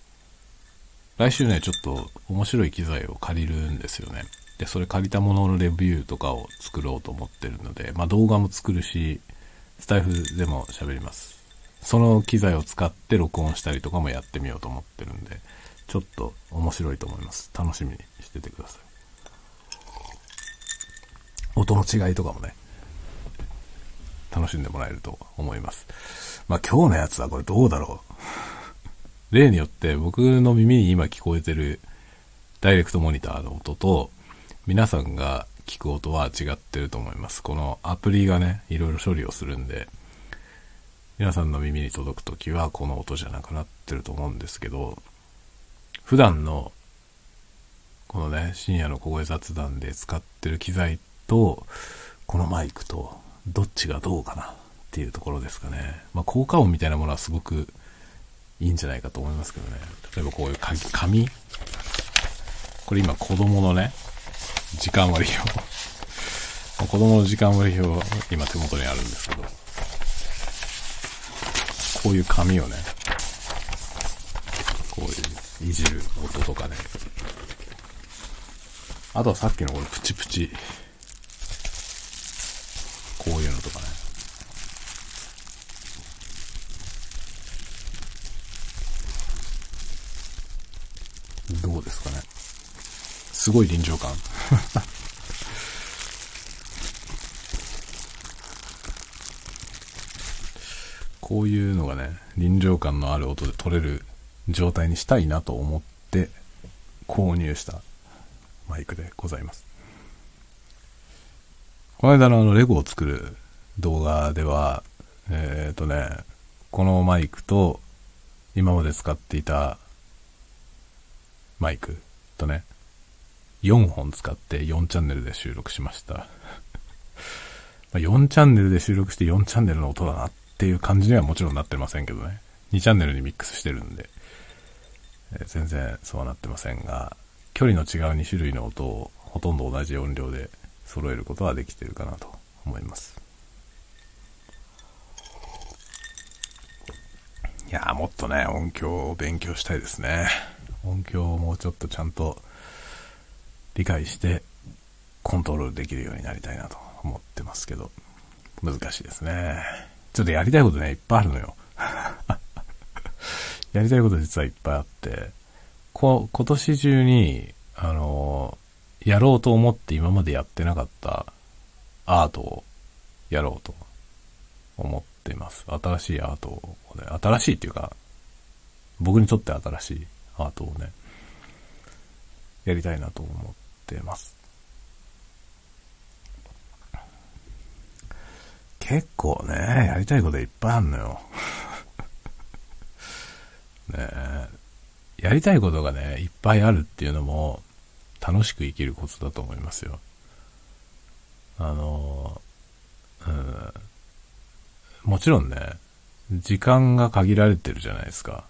来週ね、ちょっと面白い機材を借りるんですよね。で、それ借りたもののレビューとかを作ろうと思ってるので、まあ動画も作るし、スタイフでも喋ります。その機材を使って録音したりとかもやってみようと思ってるんで、ちょっと面白いと思います。楽しみにしててください。音の違いとかもね、楽しんでもらえると思います。まあ今日のやつはこれどうだろう。例によって僕の耳に今聞こえてるダイレクトモニターの音と皆さんが聞く音は違ってると思います。このアプリがね、いろいろ処理をするんで、皆さんの耳に届くときはこの音じゃなくなってると思うんですけど、普段のこのね、深夜の小声雑談で使ってる機材と、このマイクと、どっちがどうかなっていうところですかね。まあ、効果音みたいなものはすごくいいんじゃないかと思いますけどね。例えばこういう紙これ今子供のね、時間割表。子供の時間割表今手元にあるんですけど、こういう紙をね、こういういじる音とかね。あとはさっきのこのプチプチ。こういうのとかね。どうですかね。すごい臨場感。こういうのがね、臨場感のある音で撮れる状態にしたいなと思って購入したマイクでございます。この間のあのレゴを作る動画では、えっ、ー、とね、このマイクと今まで使っていたマイクとね、4本使って4チャンネルで収録しました。4チャンネルで収録して4チャンネルの音だなっていう感じにはもちろんなってませんけどね。2チャンネルにミックスしてるんで、えー、全然そうはなってませんが、距離の違う2種類の音をほとんど同じ音量で揃えることはできてるかなと思います。いやーもっとね、音響を勉強したいですね。音響をもうちょっとちゃんと理解してコントロールできるようになりたいなと思ってますけど、難しいですね。ちょっとやりたいことね、いっぱいあるのよ。やりたいこと実はいっぱいあって、こ今年中に、あのやろうと思って今までやってなかったアートをやろうと思っています。新しいアートをね、新しいっていうか、僕にとって新しいアートをね、やりたいなと思ってます。結構ね、やりたいこといっぱいあんのよ。ねやりたいことがね、いっぱいあるっていうのも、楽しく生きるコツだと思いますよ。あの、うん、もちろんね、時間が限られてるじゃないですか。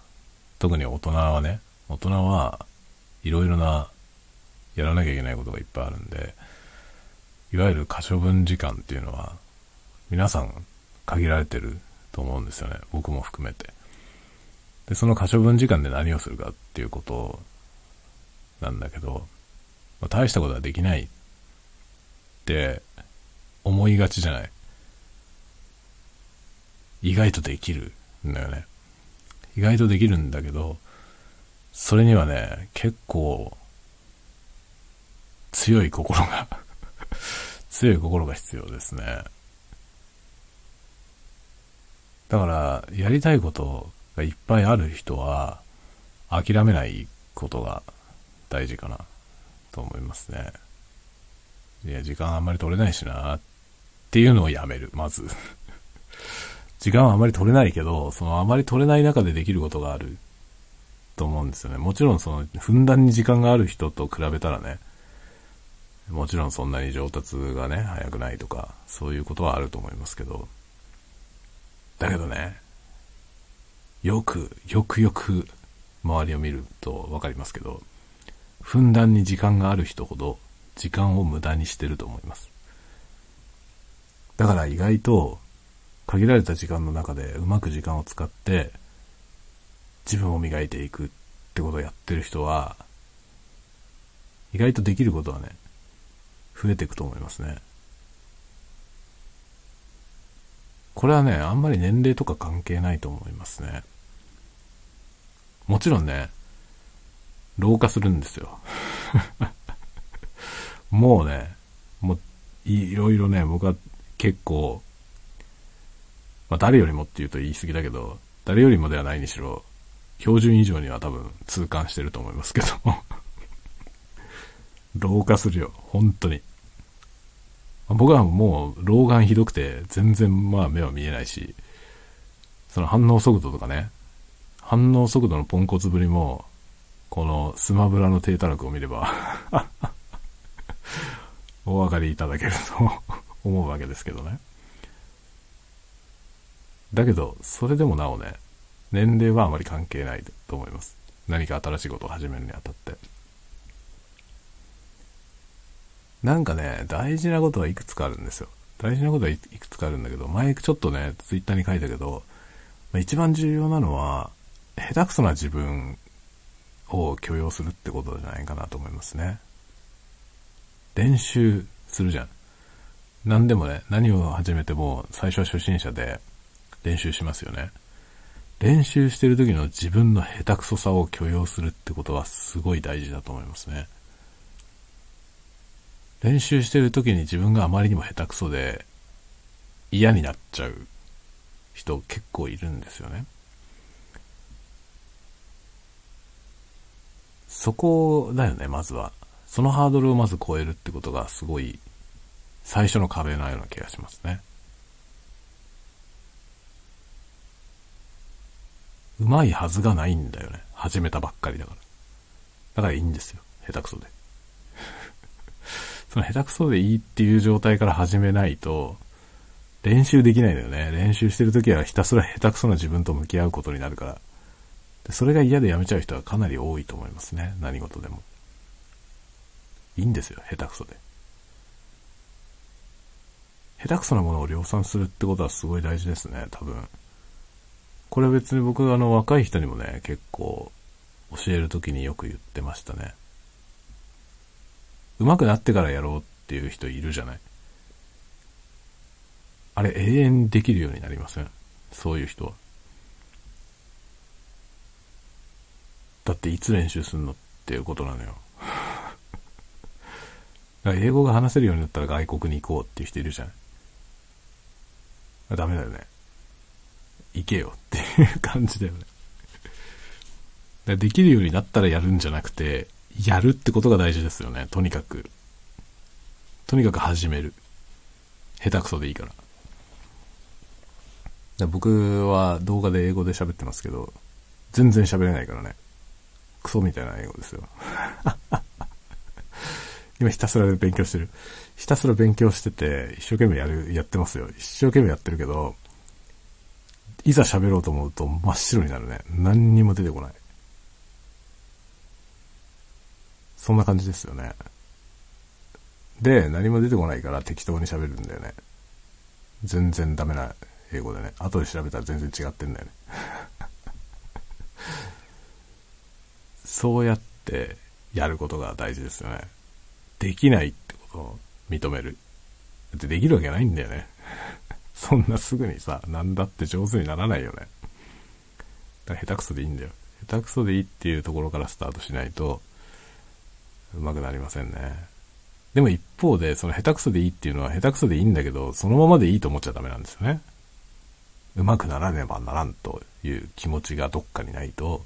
特に大人はね、大人はいろいろなやらなきゃいけないことがいっぱいあるんで、いわゆる可処分時間っていうのは、皆さん限られてると思うんですよね。僕も含めて。で、その可処分時間で何をするかっていうことなんだけど、まあ、大したことはできないって思いがちじゃない。意外とできるんだよね。意外とできるんだけど、それにはね、結構強い心が強い心が必要ですね。だから、やりたいことがいっぱいある人は、諦めないことが大事かな、と思いますね。いや、時間あんまり取れないしな、っていうのをやめる、まず。時間はあまり取れないけど、そのあまり取れない中でできることがあると思うんですよね。もちろんその、ふんだんに時間がある人と比べたらね、もちろんそんなに上達がね、早くないとか、そういうことはあると思いますけど、だけどね、よく、よくよく周りを見ると分かりますけど、ふんだんに時間がある人ほど時間を無駄にしてると思います。だから意外と限られた時間の中でうまく時間を使って自分を磨いていくってことをやってる人は意外とできることはね、増えていくと思いますね。これはね、あんまり年齢とか関係ないと思いますね。もちろんね、老化するんですよ。もうね、もういろいろね、僕は結構、まあ誰よりもって言うと言い過ぎだけど、誰よりもではないにしろ、標準以上には多分痛感してると思いますけど 老化するよ、本当に。僕はもう老眼ひどくて全然まあ目は見えないし、その反応速度とかね、反応速度のポンコツぶりも、このスマブラの低たらくを見れば お分かりいただけると 思うわけですけどね。だけど、それでもなおね、年齢はあまり関係ないと思います。何か新しいことを始めるにあたって。なんかね、大事なことはいくつかあるんですよ。大事なことはいくつかあるんだけど、前ちょっとね、ツイッターに書いたけど、まあ、一番重要なのは、下手くそな自分を許容するってことじゃないかなと思いますね。練習するじゃん。何でもね、何を始めても最初は初心者で練習しますよね。練習してる時の自分の下手くそさを許容するってことはすごい大事だと思いますね。練習してる時に自分があまりにも下手くそで嫌になっちゃう人結構いるんですよね。そこだよね、まずは。そのハードルをまず超えるってことがすごい最初の壁のような気がしますね。うまいはずがないんだよね。始めたばっかりだから。だからいいんですよ。下手くそで。その下手くそでいいっていう状態から始めないと、練習できないのよね。練習してるときはひたすら下手くそな自分と向き合うことになるから。でそれが嫌でやめちゃう人はかなり多いと思いますね。何事でも。いいんですよ、下手くそで。下手くそなものを量産するってことはすごい大事ですね、多分。これは別に僕あの若い人にもね、結構教えるときによく言ってましたね。上手くなってからやろうっていう人いるじゃない？あれ永遠できるようになりません？そういう人は。だっていつ練習すんのっていうことなのよ。英語が話せるようになったら外国に行こうっていう人いるじゃん。ダメだよね。行けよっていう感じだよね。できるようになったらやるんじゃなくて、やるってことが大事ですよね。とにかく。とにかく始める。下手くそでいいから。から僕は動画で英語で喋ってますけど、全然喋れないからね。クソみたいな英語ですよ。今ひたすら勉強してる。ひたすら勉強してて、一生懸命やる、やってますよ。一生懸命やってるけど、いざ喋ろうと思うと真っ白になるね。何にも出てこない。そんな感じですよね。で、何も出てこないから適当に喋るんだよね。全然ダメな英語でね。後で調べたら全然違ってんだよね。そうやってやることが大事ですよね。できないってことを認める。だってできるわけないんだよね。そんなすぐにさ、なんだって上手にならないよね。だから下手くそでいいんだよ。下手くそでいいっていうところからスタートしないと、うまくなりませんね。でも一方で、その下手くそでいいっていうのは下手くそでいいんだけど、そのままでいいと思っちゃダメなんですよね。うまくならねばならんという気持ちがどっかにないと、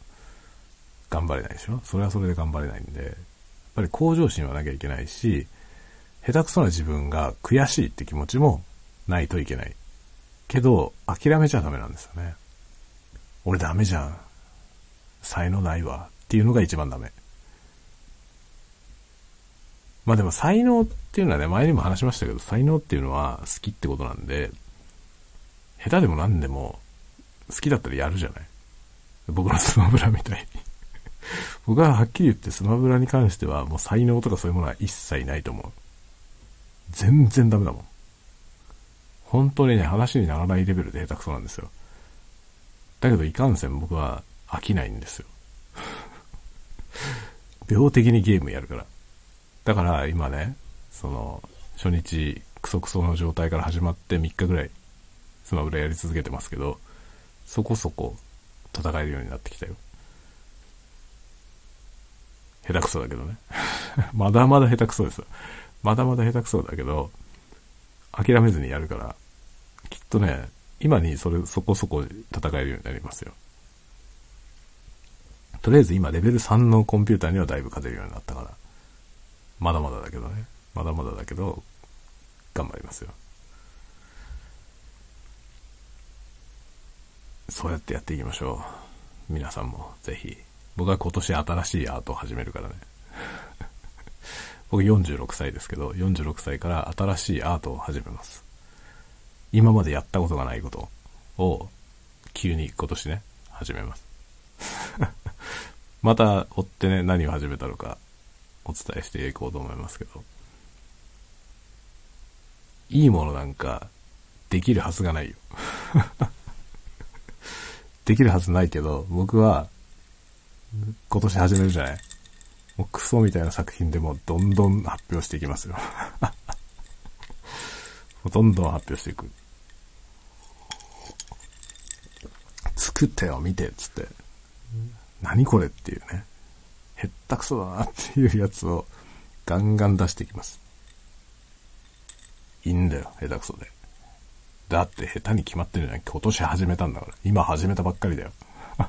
頑張れないでしょそれはそれで頑張れないんで、やっぱり向上心はなきゃいけないし、下手くそな自分が悔しいって気持ちもないといけない。けど、諦めちゃダメなんですよね。俺ダメじゃん。才能ないわ。っていうのが一番ダメ。まあでも才能っていうのはね、前にも話しましたけど、才能っていうのは好きってことなんで、下手でも何でも好きだったらやるじゃない。僕のスマブラみたいに 僕ははっきり言ってスマブラに関してはもう才能とかそういうものは一切ないと思う。全然ダメだもん。本当にね、話にならないレベルで下手くそなんですよ。だけどいかんせん僕は飽きないんですよ。病的にゲームやるから。だから今ね、その、初日クソクソの状態から始まって3日ぐらいスマブラやり続けてますけど、そこそこ戦えるようになってきたよ。下手くそだけどね。まだまだ下手くそですよ。まだまだ下手くそだけど、諦めずにやるから、きっとね、今にそれ、そこそこ戦えるようになりますよ。とりあえず今レベル3のコンピューターにはだいぶ勝てるようになったから。まだまだだけどね。まだまだだけど、頑張りますよ。そうやってやっていきましょう。皆さんもぜひ。僕は今年新しいアートを始めるからね。僕46歳ですけど、46歳から新しいアートを始めます。今までやったことがないことを急に今年ね、始めます。また追ってね、何を始めたのかお伝えしていこうと思いますけど、いいものなんかできるはずがないよ。できるはずないけど、僕は今年始めるじゃないもうクソみたいな作品でもどんどん発表していきますよ。どんどん発表していく。作ったよ、見て、つって。何これっていうね。へったくそだなっていうやつをガンガン出していきます。いいんだよ、下手くそで。だって下手に決まってるじゃん。今年始めたんだから。今始めたばっかりだよ。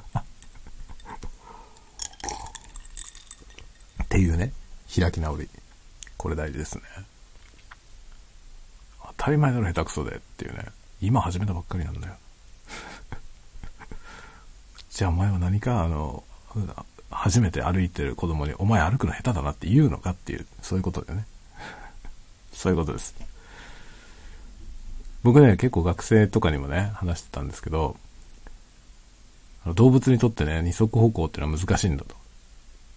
っていうね、開き直り。これ大事ですね。当たり前だろ、下手くそでっていうね。今始めたばっかりなんだよ。じゃあお前は何か、あの、初めて歩いてる子供に、お前歩くの下手だなって言うのかっていう、そういうことだよね。そういうことです。僕ね、結構学生とかにもね、話してたんですけど、動物にとってね、二足歩行ってのは難しいんだと。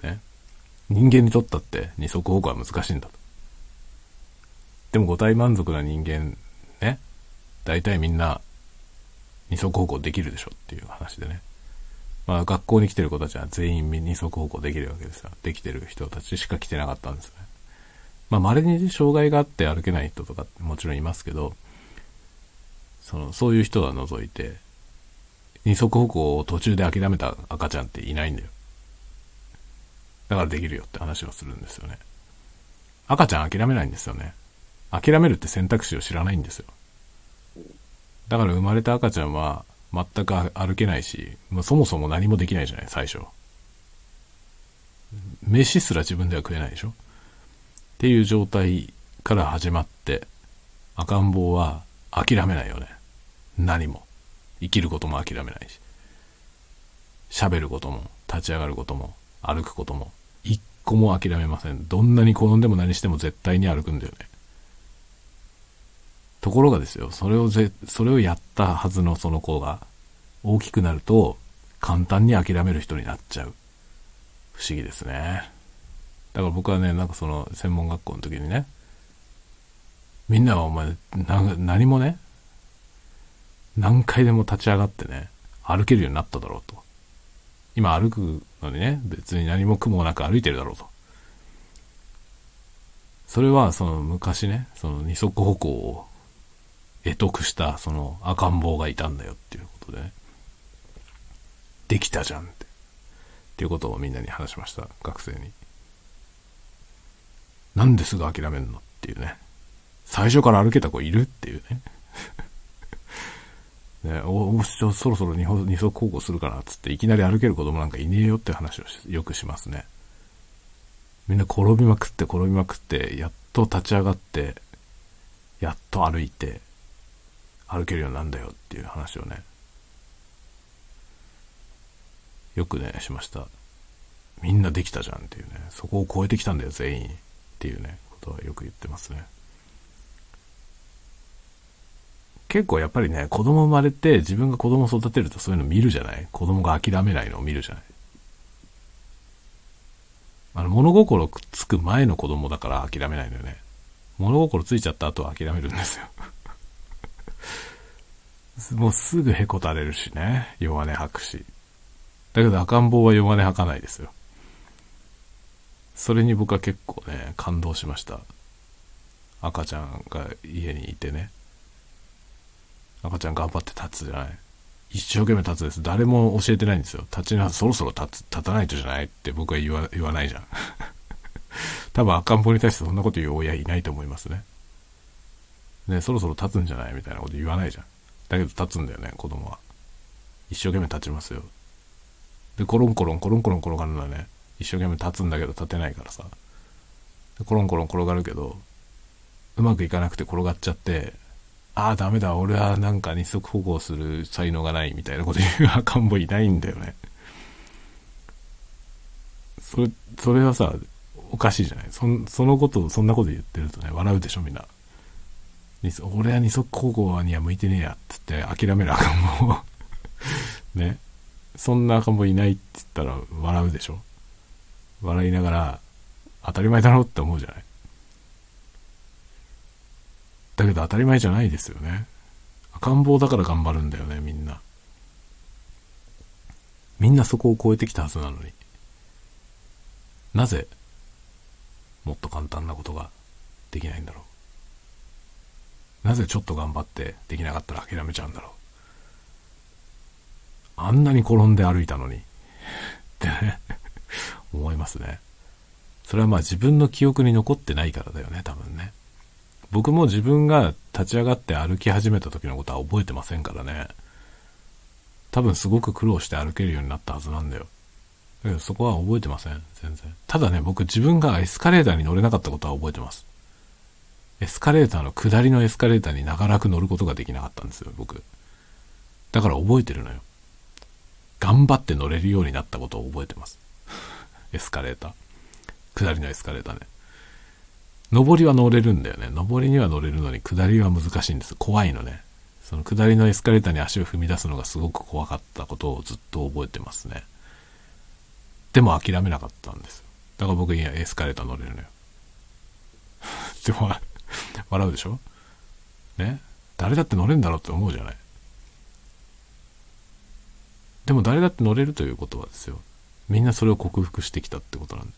ね。人間にとったって二足歩行は難しいんだと。でも五体満足な人間、ね。大体みんな二足歩行できるでしょっていう話でね。まあ学校に来てる子たちは全員二足歩行できるわけですよ。できてる人たちしか来てなかったんですね。まあ稀に障害があって歩けない人とかもちろんいますけど、その、そういう人は除いて、二足歩行を途中で諦めた赤ちゃんっていないんだよ。だからできるよって話をするんですよね。赤ちゃん諦めないんですよね。諦めるって選択肢を知らないんですよ。だから生まれた赤ちゃんは全く歩けないし、もうそもそも何もできないじゃない、最初。飯すら自分では食えないでしょ？っていう状態から始まって、赤ん坊は諦めないよね。何も。生きることも諦めないし。喋ることも、立ち上がることも、歩くことも、一個も諦めません。どんなに転んでも何しても絶対に歩くんだよね。ところがですよ、それをぜ、それをやったはずのその子が、大きくなると、簡単に諦める人になっちゃう。不思議ですね。だから僕はね、なんかその、専門学校の時にね、みんなはお前、何もね、何回でも立ち上がってね、歩けるようになっただろうと。今歩くのにね、別に何も苦もなく歩いてるだろうと。それはその昔ね、その二足歩行を得得したその赤ん坊がいたんだよっていうことでね。できたじゃんって。っていうことをみんなに話しました。学生に。なんですぐ諦めんのっていうね。最初から歩けた子いるっていうね。ね、おおそろそろ二二足歩行するかなっつっていきなり歩ける子供なんかいねえよって話をよくしますね。みんな転びまくって転びまくって、やっと立ち上がって、やっと歩いて、歩けるようになるんだよっていう話をね、よくね、しました。みんなできたじゃんっていうね、そこを超えてきたんだよ全員っていうね、ことはよく言ってますね。結構やっぱりね、子供生まれて自分が子供育てるとそういうの見るじゃない？子供が諦めないのを見るじゃない？あの、物心つく前の子供だから諦めないのよね。物心ついちゃった後は諦めるんですよ。もうすぐへこたれるしね。弱音吐くし。だけど赤ん坊は弱音吐かないですよ。それに僕は結構ね、感動しました。赤ちゃんが家にいてね。赤ちゃん頑張って立つじゃない。一生懸命立つです。誰も教えてないんですよ。立ちな、そろそろ立つ、立たないとじゃないって僕は言わ言わないじゃん。多分赤ん坊に対してそんなこと言う親いないと思いますね。ね、そろそろ立つんじゃないみたいなこと言わないじゃん。だけど立つんだよね、子供は。一生懸命立ちますよ。で、コロンコロン、コロンコロン転がるのはね、一生懸命立つんだけど立てないからさ。コロンコロン転がるけど、うまくいかなくて転がっちゃって、ああ、ダメだ、俺はなんか二足歩行する才能がないみたいなこと言う 赤ん坊いないんだよね。それ、それはさ、おかしいじゃないそそのこと、そんなこと言ってるとね、笑うでしょ、みんな。俺は二足歩行には向いてねえや、つって諦める赤ん坊 ね。そんな赤ん坊いないって言ったら笑うでしょ。笑いながら、当たり前だろって思うじゃないだけど当たり前じゃないですよね。赤ん坊だから頑張るんだよね、みんな。みんなそこを超えてきたはずなのに。なぜ、もっと簡単なことができないんだろう。なぜちょっと頑張ってできなかったら諦めちゃうんだろう。あんなに転んで歩いたのに。ってね思いますね。それはまあ自分の記憶に残ってないからだよね、多分ね。僕も自分が立ち上がって歩き始めた時のことは覚えてませんからね。多分すごく苦労して歩けるようになったはずなんだよ。だけどそこは覚えてません。全然。ただね、僕自分がエスカレーターに乗れなかったことは覚えてます。エスカレーターの下りのエスカレーターに長らく乗ることができなかったんですよ、僕。だから覚えてるのよ。頑張って乗れるようになったことを覚えてます。エスカレーター。下りのエスカレーターね。上りは乗れるんだよね。上りには乗れるのに下りは難しいんです。怖いのね。その下りのエスカレーターに足を踏み出すのがすごく怖かったことをずっと覚えてますね。でも諦めなかったんですよ。だから僕にはエスカレーター乗れるのよ。でも、笑うでしょ？ね？誰だって乗れんだろうって思うじゃない。でも誰だって乗れるということはですよ。みんなそれを克服してきたってことなんだよ。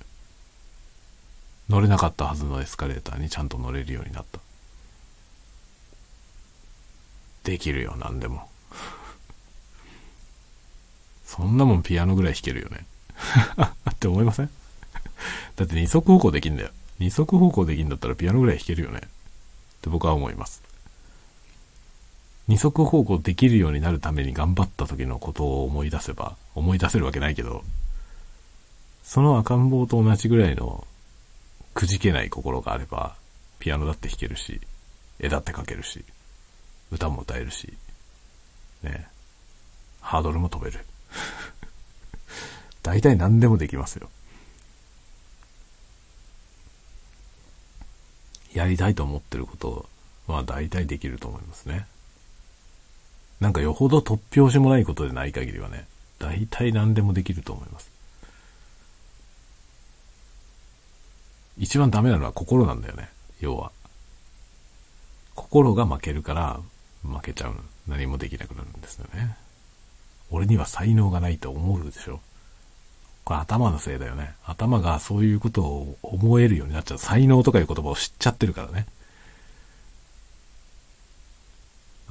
乗れなかったはずのエスカレーターにちゃんと乗れるようになった。できるよ、何でも。そんなもんピアノぐらい弾けるよね。って思いません？だって二足歩行できんだよ。二足歩行できるんだったらピアノぐらい弾けるよね。って僕は思います。二足歩行できるようになるために頑張った時のことを思い出せば、思い出せるわけないけど、その赤ん坊と同じぐらいのくじけない心があれば、ピアノだって弾けるし、絵だって描けるし、歌も歌えるし、ね、ハードルも飛べる。大体何でもできますよ。やりたいと思ってることは大体できると思いますね。なんかよほど突拍子もないことでない限りはね、大体何でもできると思います。一番ダメなのは心なんだよね、要は。心が負けるから負けちゃう。何もできなくなるんですよね。俺には才能がないと思うでしょ。これ頭のせいだよね。頭がそういうことを思えるようになっちゃう。才能とかいう言葉を知っちゃってるからね。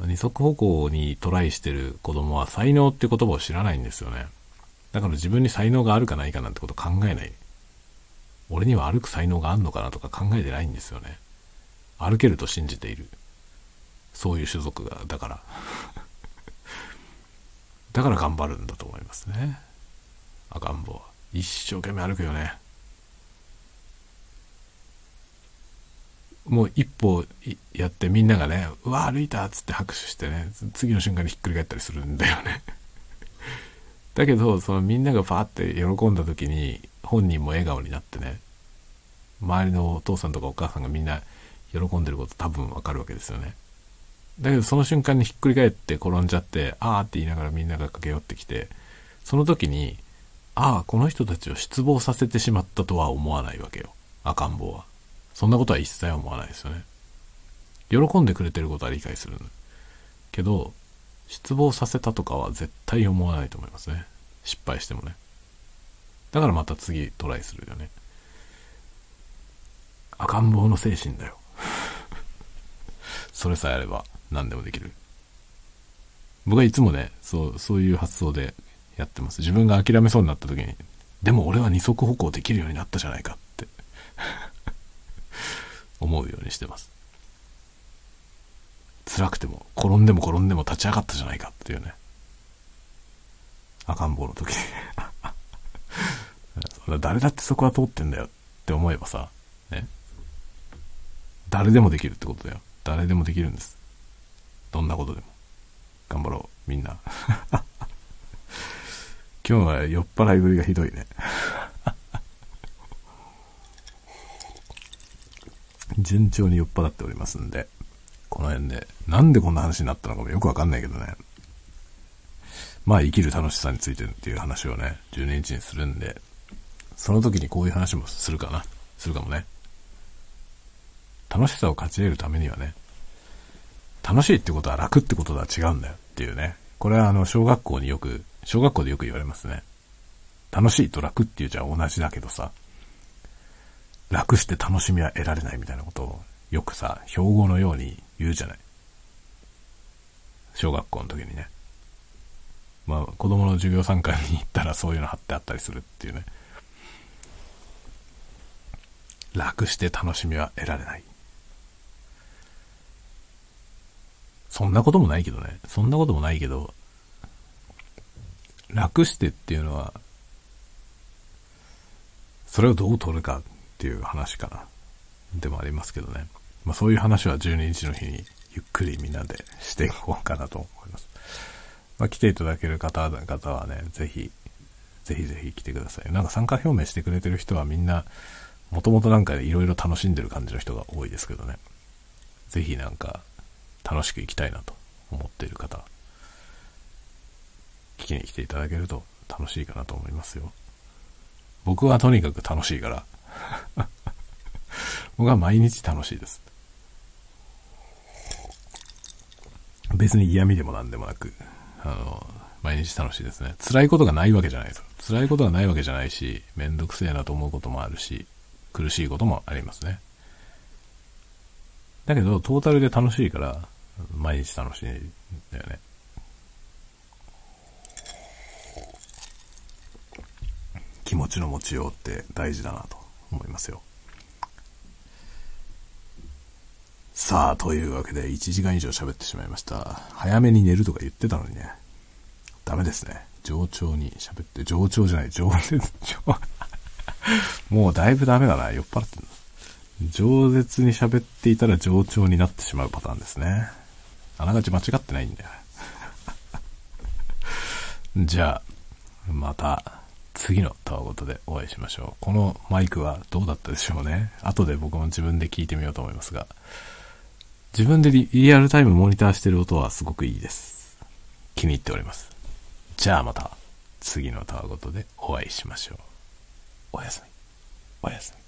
二足歩行にトライしてる子供は才能って言葉を知らないんですよね。だから自分に才能があるかないかなんてこと考えない。俺には歩く才能があんのかなとか考えてないんですよね。歩けると信じている。そういう種族が、だから だから頑張るんだと思いますね。赤ん坊。一生懸命歩くよね。もう一歩やってみんながね、うわ、歩いたっつって拍手してね、次の瞬間にひっくり返ったりするんだよね だけど、そのみんながファーって喜んだ時に、本人も笑顔になってね、周りのお父さんとかお母さんがみんな喜んでること多分わかるわけですよね。だけどその瞬間にひっくり返って転んじゃって、あーって言いながらみんなが駆け寄ってきて、その時に、ああ、この人たちを失望させてしまったとは思わないわけよ。赤ん坊は。そんなことは一切思わないですよね。喜んでくれてることは理解するけど、失望させたとかは絶対思わないと思いますね。失敗してもね。だからまた次トライするよね。赤ん坊の精神だよ。それさえあれば何でもできる。僕はいつもね、そう、そういう発想でやってます。自分が諦めそうになった時に、でも俺は二足歩行できるようになったじゃないかって 思うようにしてます。辛くても、転んでも転んでも立ち上がったじゃないかっていうね。赤ん坊の時 誰だってそこは通ってんだよって思えばさ、ね。誰でもできるってことだよ。誰でもできるんです。どんなことでも。頑張ろう、みんな。今日は酔っ払いぶりがひどいね。順調に酔っ払っておりますんで、この辺で、なんでこんな話になったのかもよくわかんないけどね。まあ生きる楽しさについてっていう話をね、12日にするんで、その時にこういう話もするかな。するかもね。楽しさを勝ち得るためにはね、楽しいってことは楽ってこととは違うんだよっていうね。これはあの、小学校によく、小学校でよく言われますね。楽しいと楽っていうじゃ同じだけどさ、楽して楽しみは得られないみたいなことをよくさ、標語のように言うじゃない。小学校の時にね。まあ、子供の授業参観に行ったらそういうの貼ってあったりするっていうね。楽して楽しみは得られない。そんなこともないけどね。そんなこともないけど、楽してっていうのは、それをどう取るかっていう話かな。でもありますけどね。まあそういう話は12日の日にゆっくりみんなでしていこうかなと思います。まあ来ていただける方々はね、ぜひ、ぜひぜひ来てください。なんか参加表明してくれてる人はみんな、もともとなんかいろいろ楽しんでる感じの人が多いですけどね。ぜひなんか楽しく行きたいなと思っている方、聞きに来ていただけると楽しいかなと思いますよ。僕はとにかく楽しいから 僕は毎日楽しいです。別に嫌味でも何でもなく、あの、毎日楽しいですね。辛いことがないわけじゃないです。辛いことがないわけじゃないし、めんどくせえなと思うこともあるし、苦しいこともありますね。だけど、トータルで楽しいから、毎日楽しいんだよね。気持ちの持ちようって大事だなと思いますよ。さあ、というわけで1時間以上喋ってしまいました。早めに寝るとか言ってたのにね。ダメですね。上調に喋って、上調じゃない、上舌、上、もうだいぶダメだな。酔っ払ってんの。饒舌に喋っていたら上調になってしまうパターンですね。あながち間違ってないんだよ。じゃあ、また次のタワごとでお会いしましょう。このマイクはどうだったでしょうね。後で僕も自分で聞いてみようと思いますが、自分でリアルタイムモニターしてる音はすごくいいです。気に入っております。じゃあまた次のタワごとでお会いしましょう。おやすみ。おやすみ。